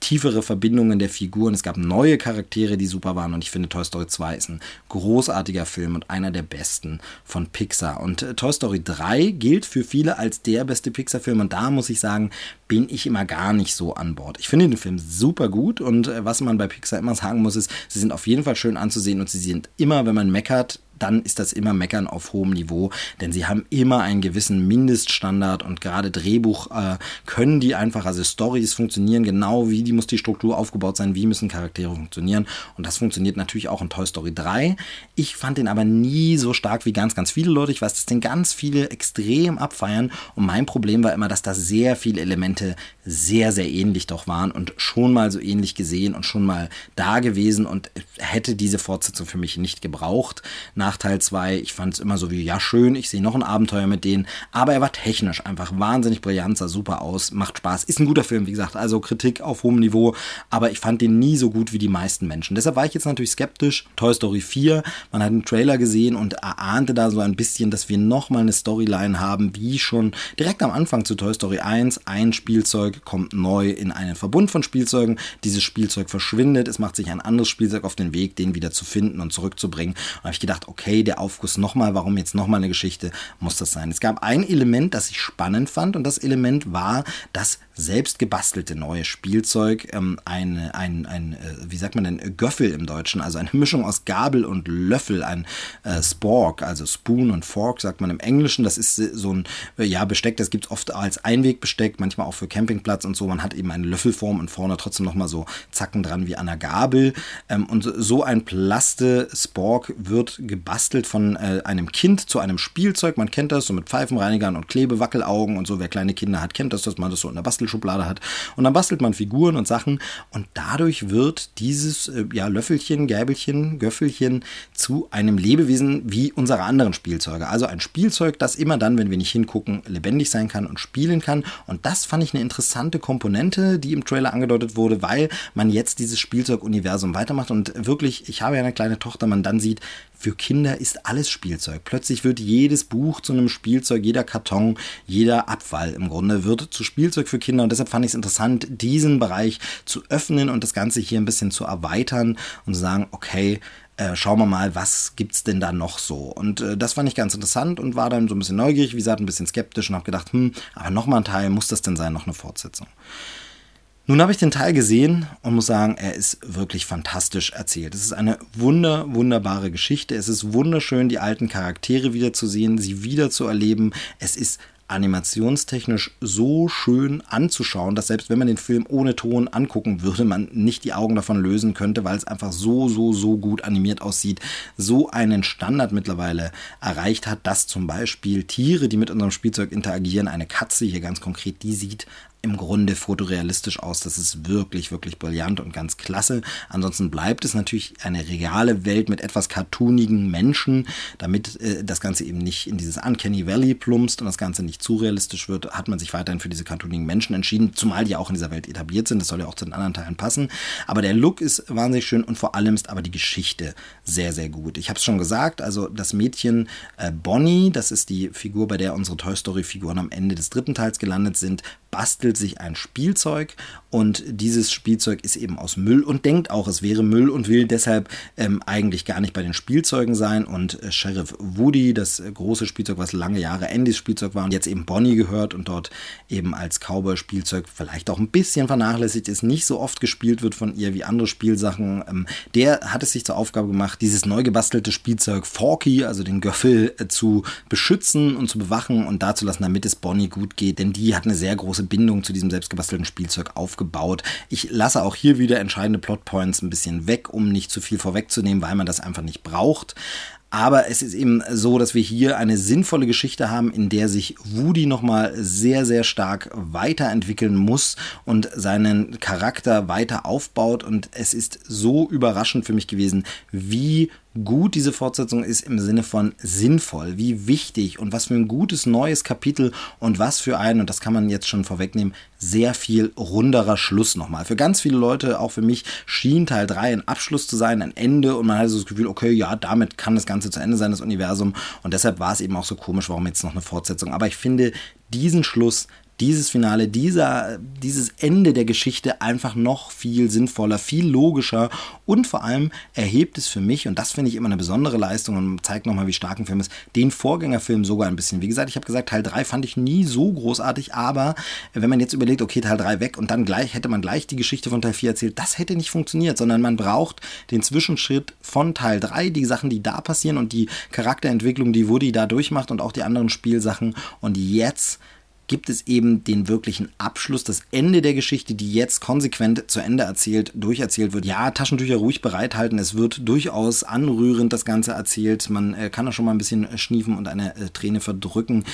tiefere Verbindungen der Figuren. Es gab neue Charaktere, die super waren. Und ich finde, Toy Story 2 ist ein großartiger Film und einer der besten von Pixar. Und äh, Toy Story 3 gilt für viele als der beste Pixar-Film. Und da muss ich sagen, bin ich immer gar nicht so an Bord. Ich finde den Film super gut und äh, was man bei Pixar immer sagen muss, ist, sie sind auf jeden Fall schön anzusehen und sie sind immer, wenn man meckert, dann ist das immer Meckern auf hohem Niveau, denn sie haben immer einen gewissen Mindeststandard und gerade Drehbuch äh, können die einfach, also Stories funktionieren genau, wie die muss die Struktur aufgebaut sein, wie müssen Charaktere funktionieren und das funktioniert natürlich auch in Toy Story 3. Ich fand den aber nie so stark wie ganz, ganz viele Leute. Ich weiß, dass den ganz viele extrem abfeiern und mein Problem war immer, dass da sehr viele Elemente sehr, sehr ähnlich doch waren und schon mal so ähnlich gesehen und schon mal da gewesen und hätte diese Fortsetzung für mich nicht gebraucht. Nach nach Teil 2. Ich fand es immer so wie, ja, schön, ich sehe noch ein Abenteuer mit denen. Aber er war technisch einfach wahnsinnig brillant, sah super aus, macht Spaß. Ist ein guter Film, wie gesagt, also Kritik auf hohem Niveau. Aber ich fand den nie so gut wie die meisten Menschen. Deshalb war ich jetzt natürlich skeptisch. Toy Story 4, man hat einen Trailer gesehen und erahnte da so ein bisschen, dass wir nochmal eine Storyline haben, wie schon direkt am Anfang zu Toy Story 1. Ein Spielzeug kommt neu in einen Verbund von Spielzeugen. Dieses Spielzeug verschwindet. Es macht sich ein anderes Spielzeug auf den Weg, den wieder zu finden und zurückzubringen. Und habe ich gedacht, okay, okay, der Aufguss nochmal, warum jetzt nochmal eine Geschichte, muss das sein. Es gab ein Element, das ich spannend fand und das Element war das selbst gebastelte neue Spielzeug, ähm, ein, ein, ein, äh, wie sagt man denn, Göffel im Deutschen, also eine Mischung aus Gabel und Löffel, ein äh, Spork, also Spoon und Fork sagt man im Englischen, das ist so ein, äh, ja, Besteck, das gibt es oft als Einwegbesteck, manchmal auch für Campingplatz und so, man hat eben eine Löffelform und vorne trotzdem nochmal so Zacken dran wie an einer Gabel. Ähm, und so ein Plaste Spork wird gebastelt von äh, einem Kind zu einem Spielzeug, man kennt das, so mit Pfeifenreinigern und Klebewackelaugen und so, wer kleine Kinder hat, kennt das, dass man das so in der Bastelschublade hat. Und dann bastelt man Figuren und Sachen. Und dadurch wird dieses äh, ja, Löffelchen, Gäbelchen, Göffelchen zu einem Lebewesen wie unsere anderen Spielzeuge. Also ein Spielzeug, das immer dann, wenn wir nicht hingucken, lebendig sein kann und spielen kann. Und das fand ich eine interessante Komponente, die im Trailer angedeutet wurde, weil man jetzt dieses Spielzeuguniversum weitermacht. Und wirklich, ich habe ja eine kleine Tochter, man dann sieht, für Kinder ist alles Spielzeug. Plötzlich wird jedes Buch zu einem Spielzeug, jeder Karton, jeder Abfall im Grunde wird zu Spielzeug für Kinder. Und deshalb fand ich es interessant, diesen Bereich zu öffnen und das Ganze hier ein bisschen zu erweitern und zu sagen, okay, äh, schauen wir mal, was gibt's denn da noch so? Und äh, das fand ich ganz interessant und war dann so ein bisschen neugierig, wie gesagt, ein bisschen skeptisch und habe gedacht, hm, aber nochmal ein Teil, muss das denn sein, noch eine Fortsetzung? Nun habe ich den Teil gesehen und muss sagen, er ist wirklich fantastisch erzählt. Es ist eine wunder, wunderbare Geschichte. Es ist wunderschön, die alten Charaktere wiederzusehen, sie wiederzuerleben. Es ist animationstechnisch so schön anzuschauen, dass selbst wenn man den Film ohne Ton angucken würde, man nicht die Augen davon lösen könnte, weil es einfach so, so, so gut animiert aussieht, so einen Standard mittlerweile erreicht hat, dass zum Beispiel Tiere, die mit unserem Spielzeug interagieren, eine Katze hier ganz konkret, die sieht im Grunde fotorealistisch aus. Das ist wirklich, wirklich brillant und ganz klasse. Ansonsten bleibt es natürlich eine reale Welt mit etwas cartoonigen Menschen, damit äh, das Ganze eben nicht in dieses Uncanny Valley plumpst und das Ganze nicht zu realistisch wird, hat man sich weiterhin für diese cartoonigen Menschen entschieden, zumal die auch in dieser Welt etabliert sind. Das soll ja auch zu den anderen Teilen passen. Aber der Look ist wahnsinnig schön und vor allem ist aber die Geschichte sehr, sehr gut. Ich habe es schon gesagt, also das Mädchen äh, Bonnie, das ist die Figur, bei der unsere Toy Story-Figuren am Ende des dritten Teils gelandet sind, bastelt sich ein Spielzeug und dieses Spielzeug ist eben aus Müll und denkt auch, es wäre Müll und will deshalb ähm, eigentlich gar nicht bei den Spielzeugen sein. Und äh, Sheriff Woody, das äh, große Spielzeug, was lange Jahre Andys Spielzeug war und jetzt eben Bonnie gehört und dort eben als Cowboy-Spielzeug vielleicht auch ein bisschen vernachlässigt ist, nicht so oft gespielt wird von ihr wie andere Spielsachen. Ähm, der hat es sich zur Aufgabe gemacht, dieses neu gebastelte Spielzeug Forky, also den Göffel, äh, zu beschützen und zu bewachen und dazulassen, damit es Bonnie gut geht. Denn die hat eine sehr große Bindung zu diesem selbstgebastelten Spielzeug aufgebaut. Ich lasse auch hier wieder entscheidende Plotpoints ein bisschen weg, um nicht zu viel vorwegzunehmen, weil man das einfach nicht braucht. Aber es ist eben so, dass wir hier eine sinnvolle Geschichte haben, in der sich Woody nochmal sehr, sehr stark weiterentwickeln muss und seinen Charakter weiter aufbaut. Und es ist so überraschend für mich gewesen, wie gut diese Fortsetzung ist im Sinne von sinnvoll, wie wichtig und was für ein gutes neues Kapitel und was für ein, und das kann man jetzt schon vorwegnehmen, sehr viel runderer Schluss nochmal. Für ganz viele Leute, auch für mich, schien Teil 3 ein Abschluss zu sein, ein Ende und man hatte so das Gefühl, okay, ja, damit kann das Ganze zu Ende sein, das Universum und deshalb war es eben auch so komisch, warum jetzt noch eine Fortsetzung. Aber ich finde diesen Schluss dieses Finale, dieser, dieses Ende der Geschichte einfach noch viel sinnvoller, viel logischer und vor allem erhebt es für mich, und das finde ich immer eine besondere Leistung und zeigt nochmal, wie stark ein Film ist, den Vorgängerfilm sogar ein bisschen. Wie gesagt, ich habe gesagt, Teil 3 fand ich nie so großartig, aber wenn man jetzt überlegt, okay, Teil 3 weg und dann gleich hätte man gleich die Geschichte von Teil 4 erzählt, das hätte nicht funktioniert, sondern man braucht den Zwischenschritt von Teil 3, die Sachen, die da passieren und die Charakterentwicklung, die Woody da durchmacht und auch die anderen Spielsachen und jetzt gibt es eben den wirklichen Abschluss, das Ende der Geschichte, die jetzt konsequent zu Ende erzählt, durcherzählt wird. Ja, Taschentücher ruhig bereithalten, es wird durchaus anrührend das Ganze erzählt. Man äh, kann da schon mal ein bisschen schniefen und eine äh, Träne verdrücken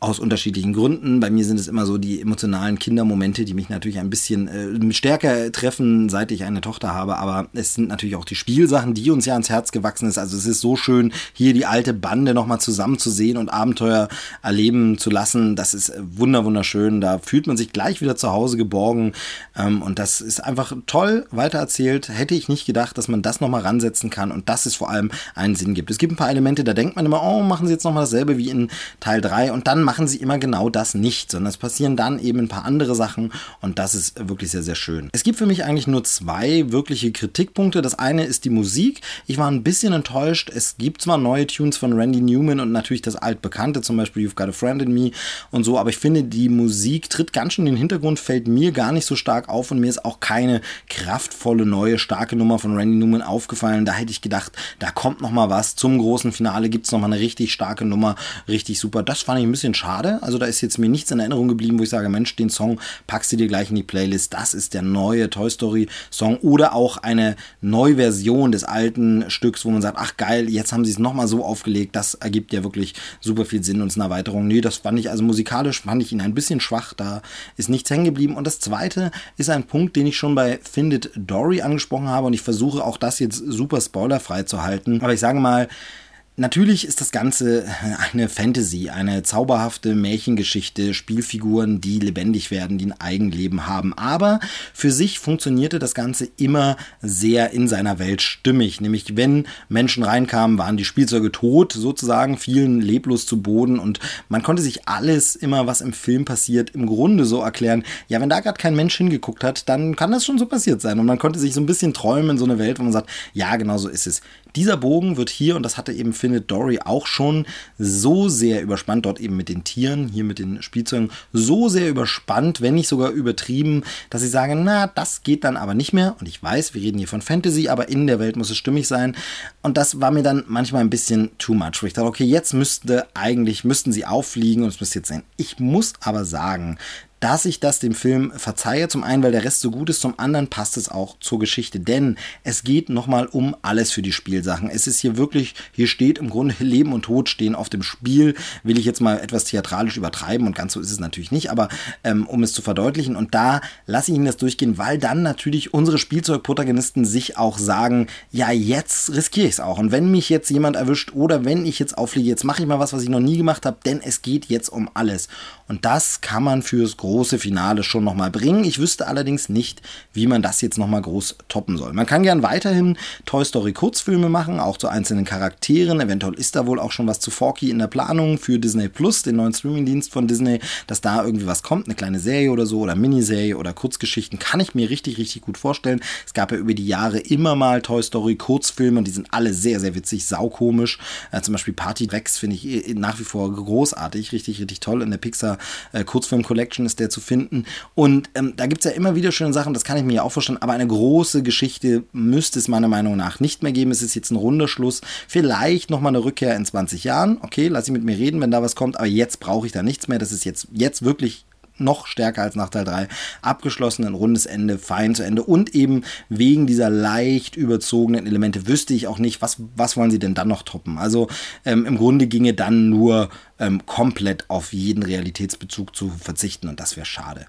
aus unterschiedlichen Gründen. Bei mir sind es immer so die emotionalen Kindermomente, die mich natürlich ein bisschen äh, stärker treffen, seit ich eine Tochter habe. Aber es sind natürlich auch die Spielsachen, die uns ja ans Herz gewachsen ist. Also es ist so schön, hier die alte Bande nochmal zusammen zu sehen und Abenteuer erleben zu lassen. Das ist wunder wunderschön. Da fühlt man sich gleich wieder zu Hause geborgen. Ähm, und das ist einfach toll weitererzählt. Hätte ich nicht gedacht, dass man das nochmal ransetzen kann und dass es vor allem einen Sinn gibt. Es gibt ein paar Elemente, da denkt man immer, oh, machen sie jetzt nochmal dasselbe wie in Teil 3 und dann machen sie immer genau das nicht, sondern es passieren dann eben ein paar andere Sachen und das ist wirklich sehr, sehr schön. Es gibt für mich eigentlich nur zwei wirkliche Kritikpunkte. Das eine ist die Musik. Ich war ein bisschen enttäuscht. Es gibt zwar neue Tunes von Randy Newman und natürlich das altbekannte, zum Beispiel You've Got a Friend in Me und so, aber ich finde, die Musik tritt ganz schön in den Hintergrund, fällt mir gar nicht so stark auf und mir ist auch keine kraftvolle, neue, starke Nummer von Randy Newman aufgefallen. Da hätte ich gedacht, da kommt noch mal was. Zum großen Finale gibt es noch mal eine richtig starke Nummer, richtig super. Das fand ich ein bisschen schade. Also da ist jetzt mir nichts in Erinnerung geblieben, wo ich sage, Mensch, den Song packst du dir gleich in die Playlist. Das ist der neue Toy Story Song oder auch eine Neuversion des alten Stücks, wo man sagt, ach geil, jetzt haben sie es noch mal so aufgelegt. Das ergibt ja wirklich super viel Sinn und ist eine Erweiterung. Nee, das fand ich also musikalisch fand ich ihn ein bisschen schwach. Da ist nichts hängen geblieben. Und das zweite ist ein Punkt, den ich schon bei Findet Dory angesprochen habe und ich versuche auch das jetzt super spoilerfrei zu halten. Aber ich sage mal, Natürlich ist das Ganze eine Fantasy, eine zauberhafte Märchengeschichte, Spielfiguren, die lebendig werden, die ein Eigenleben haben. Aber für sich funktionierte das Ganze immer sehr in seiner Welt stimmig. Nämlich, wenn Menschen reinkamen, waren die Spielzeuge tot, sozusagen, fielen leblos zu Boden und man konnte sich alles immer, was im Film passiert, im Grunde so erklären. Ja, wenn da gerade kein Mensch hingeguckt hat, dann kann das schon so passiert sein. Und man konnte sich so ein bisschen träumen in so eine Welt, wo man sagt, ja, genau so ist es. Dieser Bogen wird hier, und das hatte eben Findet Dory auch schon, so sehr überspannt, dort eben mit den Tieren, hier mit den Spielzeugen, so sehr überspannt, wenn nicht sogar übertrieben, dass ich sage, na, das geht dann aber nicht mehr. Und ich weiß, wir reden hier von Fantasy, aber in der Welt muss es stimmig sein. Und das war mir dann manchmal ein bisschen too much, wo ich dachte, okay, jetzt müsste eigentlich, müssten sie auffliegen und es müsste jetzt sein. Ich muss aber sagen, dass ich das dem Film verzeihe. Zum einen, weil der Rest so gut ist, zum anderen passt es auch zur Geschichte, denn es geht nochmal um alles für die Spielsachen. Es ist hier wirklich, hier steht im Grunde Leben und Tod stehen auf dem Spiel. Will ich jetzt mal etwas theatralisch übertreiben und ganz so ist es natürlich nicht, aber ähm, um es zu verdeutlichen und da lasse ich Ihnen das durchgehen, weil dann natürlich unsere Spielzeugprotagonisten sich auch sagen, ja, jetzt riskiere ich es auch. Und wenn mich jetzt jemand erwischt oder wenn ich jetzt auffliege, jetzt mache ich mal was, was ich noch nie gemacht habe, denn es geht jetzt um alles. Und das kann man fürs große Finale schon nochmal bringen. Ich wüsste allerdings nicht, wie man das jetzt nochmal groß toppen soll. Man kann gern weiterhin Toy Story Kurzfilme machen, auch zu einzelnen Charakteren. Eventuell ist da wohl auch schon was zu Forky in der Planung für Disney Plus, den neuen Streamingdienst von Disney, dass da irgendwie was kommt, eine kleine Serie oder so oder Miniserie oder Kurzgeschichten, kann ich mir richtig, richtig gut vorstellen. Es gab ja über die Jahre immer mal Toy Story Kurzfilme und die sind alle sehr, sehr witzig, saukomisch. Äh, zum Beispiel Party Rex finde ich äh, nach wie vor großartig, richtig, richtig toll in der Pixar äh, Kurzfilm Collection ist der zu finden. Und ähm, da gibt es ja immer wieder schöne Sachen, das kann ich mir ja auch vorstellen, aber eine große Geschichte müsste es meiner Meinung nach nicht mehr geben. Es ist jetzt ein runder Schluss. Vielleicht nochmal eine Rückkehr in 20 Jahren. Okay, lass ich mit mir reden, wenn da was kommt, aber jetzt brauche ich da nichts mehr. Das ist jetzt, jetzt wirklich noch stärker als nach Teil 3 abgeschlossen, ein rundes Ende, fein zu Ende und eben wegen dieser leicht überzogenen Elemente wüsste ich auch nicht, was, was wollen sie denn dann noch toppen. Also ähm, im Grunde ginge dann nur ähm, komplett auf jeden Realitätsbezug zu verzichten und das wäre schade.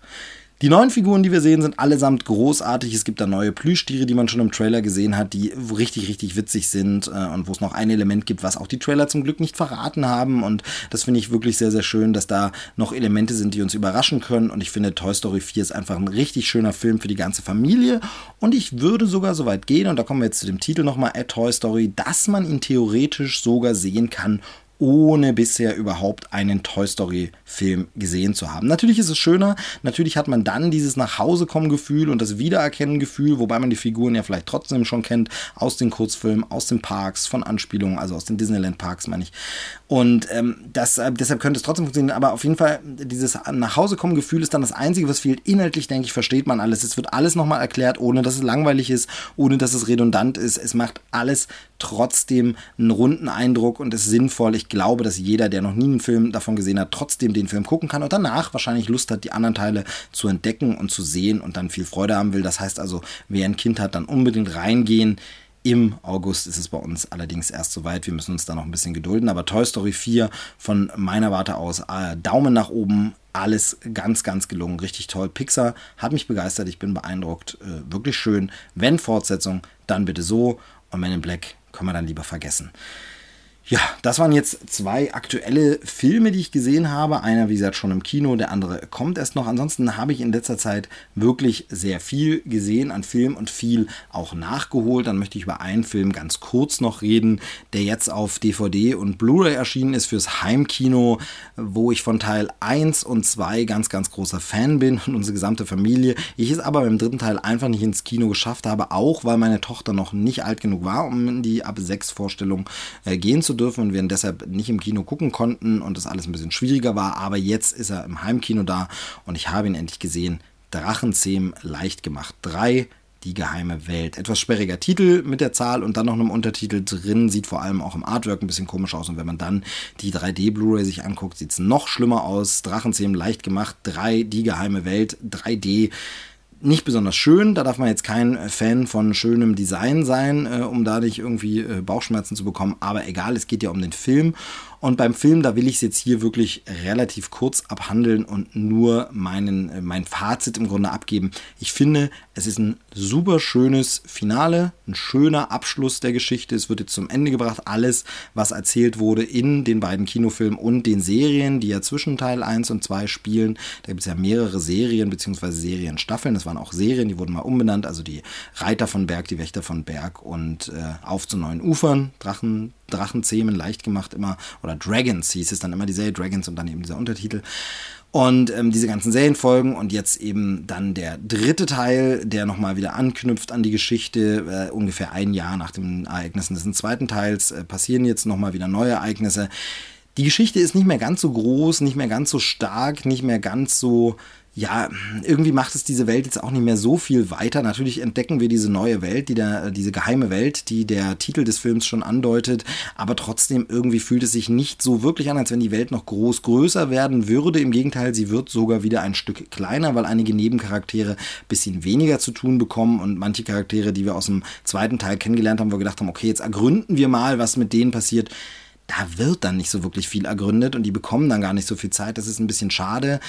Die neuen Figuren, die wir sehen, sind allesamt großartig. Es gibt da neue Plüschtiere, die man schon im Trailer gesehen hat, die richtig, richtig witzig sind äh, und wo es noch ein Element gibt, was auch die Trailer zum Glück nicht verraten haben. Und das finde ich wirklich sehr, sehr schön, dass da noch Elemente sind, die uns überraschen können. Und ich finde, Toy Story 4 ist einfach ein richtig schöner Film für die ganze Familie. Und ich würde sogar so weit gehen, und da kommen wir jetzt zu dem Titel nochmal, A Toy Story, dass man ihn theoretisch sogar sehen kann, ohne bisher überhaupt einen Toy Story Film gesehen zu haben. Natürlich ist es schöner, natürlich hat man dann dieses Nachhausekommen-Gefühl und das Wiedererkennen-Gefühl, wobei man die Figuren ja vielleicht trotzdem schon kennt aus den Kurzfilmen, aus den Parks, von Anspielungen, also aus den Disneyland-Parks, meine ich. Und ähm, das, äh, deshalb könnte es trotzdem funktionieren, aber auf jeden Fall, dieses Nachhausekommen-Gefühl ist dann das Einzige, was fehlt. Inhaltlich, denke ich, versteht man alles. Es wird alles nochmal erklärt, ohne dass es langweilig ist, ohne dass es redundant ist. Es macht alles trotzdem einen runden Eindruck und ist sinnvoll. Ich glaube, dass jeder, der noch nie einen Film davon gesehen hat, trotzdem den Film gucken kann und danach wahrscheinlich Lust hat, die anderen Teile zu entdecken und zu sehen und dann viel Freude haben will. Das heißt also, wer ein Kind hat, dann unbedingt reingehen. Im August ist es bei uns allerdings erst soweit. Wir müssen uns da noch ein bisschen gedulden. Aber Toy Story 4 von meiner Warte aus, äh, Daumen nach oben. Alles ganz, ganz gelungen. Richtig toll. Pixar hat mich begeistert. Ich bin beeindruckt. Äh, wirklich schön. Wenn Fortsetzung, dann bitte so. Und Men in Black können wir dann lieber vergessen. Ja, das waren jetzt zwei aktuelle Filme, die ich gesehen habe. Einer, wie gesagt, schon im Kino, der andere kommt erst noch. Ansonsten habe ich in letzter Zeit wirklich sehr viel gesehen an Film und viel auch nachgeholt. Dann möchte ich über einen Film ganz kurz noch reden, der jetzt auf DVD und Blu-ray erschienen ist fürs Heimkino, wo ich von Teil 1 und 2 ganz, ganz großer Fan bin und unsere gesamte Familie. Ich es aber beim dritten Teil einfach nicht ins Kino geschafft habe, auch weil meine Tochter noch nicht alt genug war, um in die ab 6 Vorstellung äh, gehen zu dürfen und wir ihn deshalb nicht im Kino gucken konnten und das alles ein bisschen schwieriger war. Aber jetzt ist er im Heimkino da und ich habe ihn endlich gesehen. Drachenzähm leicht gemacht. Drei die geheime Welt. Etwas sperriger Titel mit der Zahl und dann noch einem Untertitel drin. Sieht vor allem auch im Artwork ein bisschen komisch aus. Und wenn man dann die 3D Blu-ray sich anguckt, sieht es noch schlimmer aus. Drachenzähmen leicht gemacht. 3, die geheime Welt. 3D nicht besonders schön. Da darf man jetzt kein äh, Fan von schönem Design sein, äh, um da nicht irgendwie äh, Bauchschmerzen zu bekommen. Aber egal, es geht ja um den Film. Und beim Film, da will ich es jetzt hier wirklich relativ kurz abhandeln und nur meinen, äh, mein Fazit im Grunde abgeben. Ich finde, es ist ein super schönes Finale, ein schöner Abschluss der Geschichte. Es wird jetzt zum Ende gebracht. Alles, was erzählt wurde in den beiden Kinofilmen und den Serien, die ja zwischen Teil 1 und 2 spielen. Da gibt es ja mehrere Serien bzw. Serienstaffeln. Das waren auch Serien, die wurden mal umbenannt. Also die Reiter von Berg, die Wächter von Berg und äh, auf zu neuen Ufern. Drachen, Drachenzähmen leicht gemacht immer, oder Dragons hieß es dann immer die Serie, Dragons und dann eben dieser Untertitel. Und ähm, diese ganzen Serienfolgen und jetzt eben dann der dritte Teil, der nochmal wieder anknüpft an die Geschichte, äh, ungefähr ein Jahr nach den Ereignissen des zweiten Teils, äh, passieren jetzt nochmal wieder neue Ereignisse. Die Geschichte ist nicht mehr ganz so groß, nicht mehr ganz so stark, nicht mehr ganz so ja, irgendwie macht es diese Welt jetzt auch nicht mehr so viel weiter. Natürlich entdecken wir diese neue Welt, die der, diese geheime Welt, die der Titel des Films schon andeutet, aber trotzdem irgendwie fühlt es sich nicht so wirklich an, als wenn die Welt noch groß größer werden würde. Im Gegenteil, sie wird sogar wieder ein Stück kleiner, weil einige Nebencharaktere bisschen weniger zu tun bekommen und manche Charaktere, die wir aus dem zweiten Teil kennengelernt haben, wo wir gedacht haben, okay, jetzt ergründen wir mal, was mit denen passiert da wird dann nicht so wirklich viel ergründet und die bekommen dann gar nicht so viel Zeit. Das ist ein bisschen schade.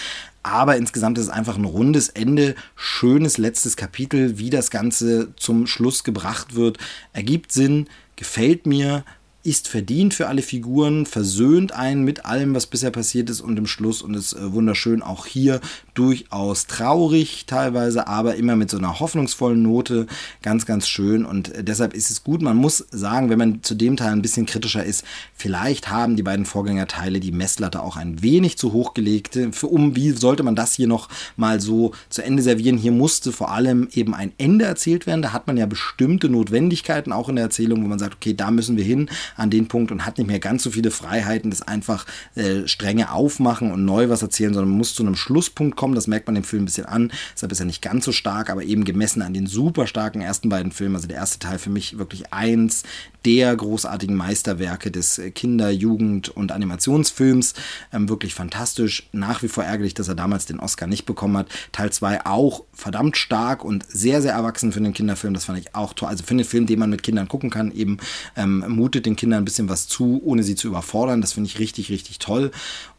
Aber insgesamt ist es einfach ein rundes Ende, schönes letztes Kapitel, wie das Ganze zum Schluss gebracht wird. Ergibt Sinn, gefällt mir, ist verdient für alle Figuren, versöhnt einen mit allem, was bisher passiert ist und im Schluss und ist äh, wunderschön auch hier durchaus traurig teilweise, aber immer mit so einer hoffnungsvollen Note, ganz, ganz schön und äh, deshalb ist es gut. Man muss sagen, wenn man zu dem Teil ein bisschen kritischer ist, vielleicht haben die beiden Vorgängerteile die Messlatte auch ein wenig zu hoch gelegt. Für um, wie sollte man das hier noch mal so zu Ende servieren? Hier musste vor allem eben ein Ende erzählt werden. Da hat man ja bestimmte Notwendigkeiten auch in der Erzählung, wo man sagt, okay, da müssen wir hin an den Punkt und hat nicht mehr ganz so viele Freiheiten, das einfach äh, strenge aufmachen und neu was erzählen, sondern muss zu einem Schlusspunkt kommen. Das merkt man dem Film ein bisschen an. Deshalb ist er nicht ganz so stark, aber eben gemessen an den super starken ersten beiden Filmen, also der erste Teil für mich wirklich eins der großartigen Meisterwerke des Kinder-, Jugend- und Animationsfilms. Ähm, wirklich fantastisch. Nach wie vor ärgerlich, dass er damals den Oscar nicht bekommen hat. Teil 2 auch verdammt stark und sehr, sehr erwachsen für einen Kinderfilm. Das fand ich auch toll. Also für einen Film, den man mit Kindern gucken kann, eben ähm, mutet den Kindern ein bisschen was zu, ohne sie zu überfordern. Das finde ich richtig, richtig toll.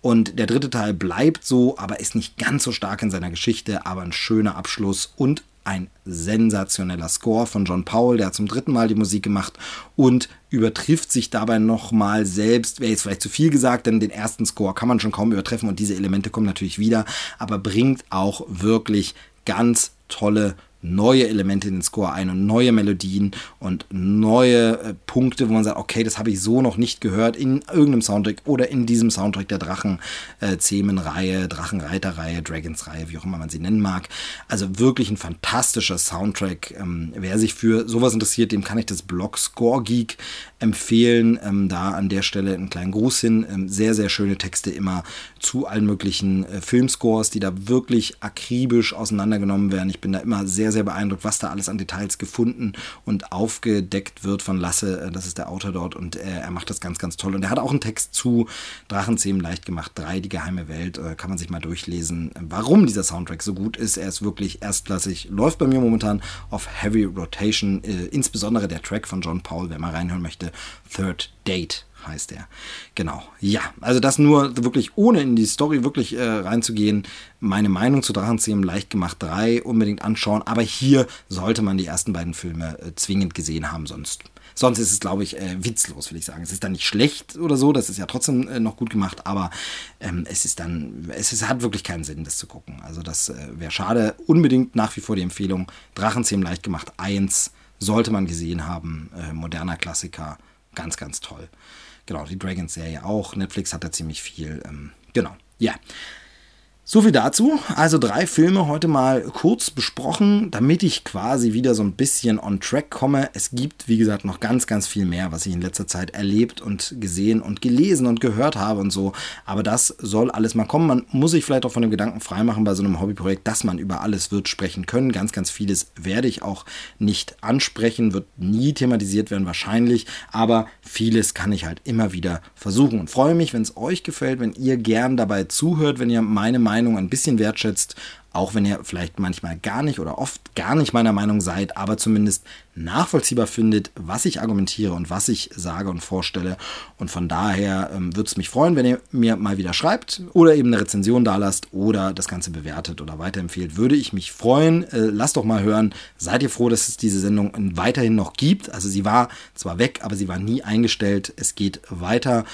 Und der dritte Teil bleibt so, aber ist nicht ganz so stark in seiner Geschichte, aber ein schöner Abschluss und ein sensationeller Score von John Powell, der hat zum dritten Mal die Musik gemacht und übertrifft sich dabei nochmal selbst, wäre jetzt vielleicht zu viel gesagt, denn den ersten Score kann man schon kaum übertreffen und diese Elemente kommen natürlich wieder, aber bringt auch wirklich ganz tolle neue Elemente in den Score ein und neue Melodien und neue äh, Punkte, wo man sagt, okay, das habe ich so noch nicht gehört in irgendeinem Soundtrack oder in diesem Soundtrack der Drachen-Themen-Reihe, äh, Drachenreiter-Reihe, Dragons-Reihe, wie auch immer man sie nennen mag. Also wirklich ein fantastischer Soundtrack. Ähm, wer sich für sowas interessiert, dem kann ich das Blog Score Geek empfehlen. Ähm, da an der Stelle einen kleinen Gruß hin. Ähm, sehr, sehr schöne Texte immer zu allen möglichen äh, Filmscores, die da wirklich akribisch auseinandergenommen werden. Ich bin da immer sehr, sehr beeindruckt, was da alles an Details gefunden und aufgedeckt wird von Lasse. Äh, das ist der Autor dort und äh, er macht das ganz, ganz toll. Und er hat auch einen Text zu Drachenzähmen leicht gemacht. Drei, die geheime Welt. Äh, kann man sich mal durchlesen, warum dieser Soundtrack so gut ist. Er ist wirklich erstklassig. Läuft bei mir momentan auf Heavy Rotation. Insbesondere der Track von John Paul, wer mal reinhören möchte. Third Date heißt er. Genau. Ja, also das nur wirklich ohne in die Story wirklich äh, reinzugehen. Meine Meinung zu Drachenzähmen leicht gemacht 3 unbedingt anschauen. Aber hier sollte man die ersten beiden Filme äh, zwingend gesehen haben, sonst sonst ist es, glaube ich, äh, witzlos, will ich sagen. Es ist dann nicht schlecht oder so, das ist ja trotzdem äh, noch gut gemacht, aber ähm, es ist dann, es ist, hat wirklich keinen Sinn, das zu gucken. Also das äh, wäre schade. Unbedingt nach wie vor die Empfehlung. Drachenzähmen leicht gemacht 1 sollte man gesehen haben. Äh, moderner Klassiker, ganz, ganz toll. Genau, die Dragons-Serie auch. Netflix hat da ziemlich viel. Ähm, genau, ja. Yeah. So viel dazu. Also drei Filme heute mal kurz besprochen, damit ich quasi wieder so ein bisschen on track komme. Es gibt, wie gesagt, noch ganz, ganz viel mehr, was ich in letzter Zeit erlebt und gesehen und gelesen und gehört habe und so. Aber das soll alles mal kommen. Man muss sich vielleicht auch von dem Gedanken freimachen bei so einem Hobbyprojekt, dass man über alles wird sprechen können. Ganz, ganz vieles werde ich auch nicht ansprechen, wird nie thematisiert werden wahrscheinlich. Aber vieles kann ich halt immer wieder versuchen und freue mich, wenn es euch gefällt, wenn ihr gern dabei zuhört, wenn ihr meine Meinung Meinung ein bisschen wertschätzt, auch wenn ihr vielleicht manchmal gar nicht oder oft gar nicht meiner Meinung seid, aber zumindest nachvollziehbar findet, was ich argumentiere und was ich sage und vorstelle. Und von daher ähm, würde es mich freuen, wenn ihr mir mal wieder schreibt oder eben eine Rezension da lasst oder das Ganze bewertet oder weiterempfehlt. Würde ich mich freuen. Äh, lasst doch mal hören. Seid ihr froh, dass es diese Sendung weiterhin noch gibt? Also sie war zwar weg, aber sie war nie eingestellt. Es geht weiter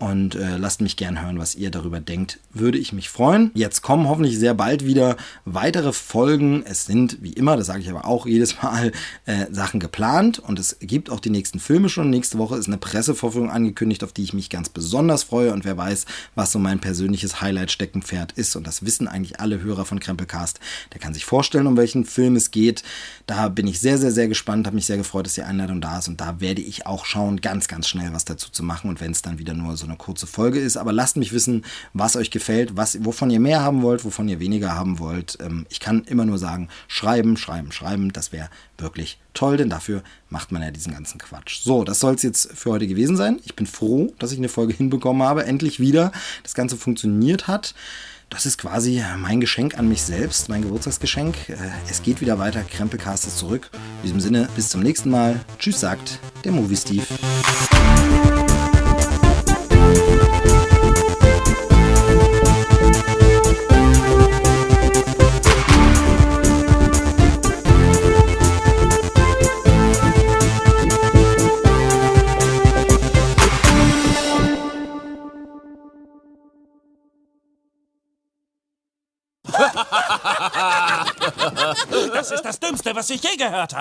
und äh, lasst mich gern hören, was ihr darüber denkt. Würde ich mich freuen. Jetzt kommen hoffentlich sehr bald wieder weitere Folgen. Es sind, wie immer, das sage ich aber auch jedes Mal, äh, Sachen geplant und es gibt auch die nächsten Filme schon. Nächste Woche ist eine Pressevorführung angekündigt, auf die ich mich ganz besonders freue und wer weiß, was so mein persönliches Highlight-Steckenpferd ist und das wissen eigentlich alle Hörer von Krempelcast. Der kann sich vorstellen, um welchen Film es geht. Da bin ich sehr, sehr, sehr gespannt, habe mich sehr gefreut, dass die Einladung da ist und da werde ich auch schauen, ganz, ganz schnell was dazu zu machen und wenn es dann wieder nur so eine kurze Folge ist. Aber lasst mich wissen, was euch gefällt, was, wovon ihr mehr haben wollt, wovon ihr weniger haben wollt. Ähm, ich kann immer nur sagen, schreiben, schreiben, schreiben. Das wäre wirklich toll, denn dafür macht man ja diesen ganzen Quatsch. So, das soll es jetzt für heute gewesen sein. Ich bin froh, dass ich eine Folge hinbekommen habe. Endlich wieder das Ganze funktioniert hat. Das ist quasi mein Geschenk an mich selbst, mein Geburtstagsgeschenk. Äh, es geht wieder weiter, Krempelcast ist zurück. In diesem Sinne, bis zum nächsten Mal. Tschüss, sagt der Movie Steve. Das ist das Dümmste, was ich je gehört habe.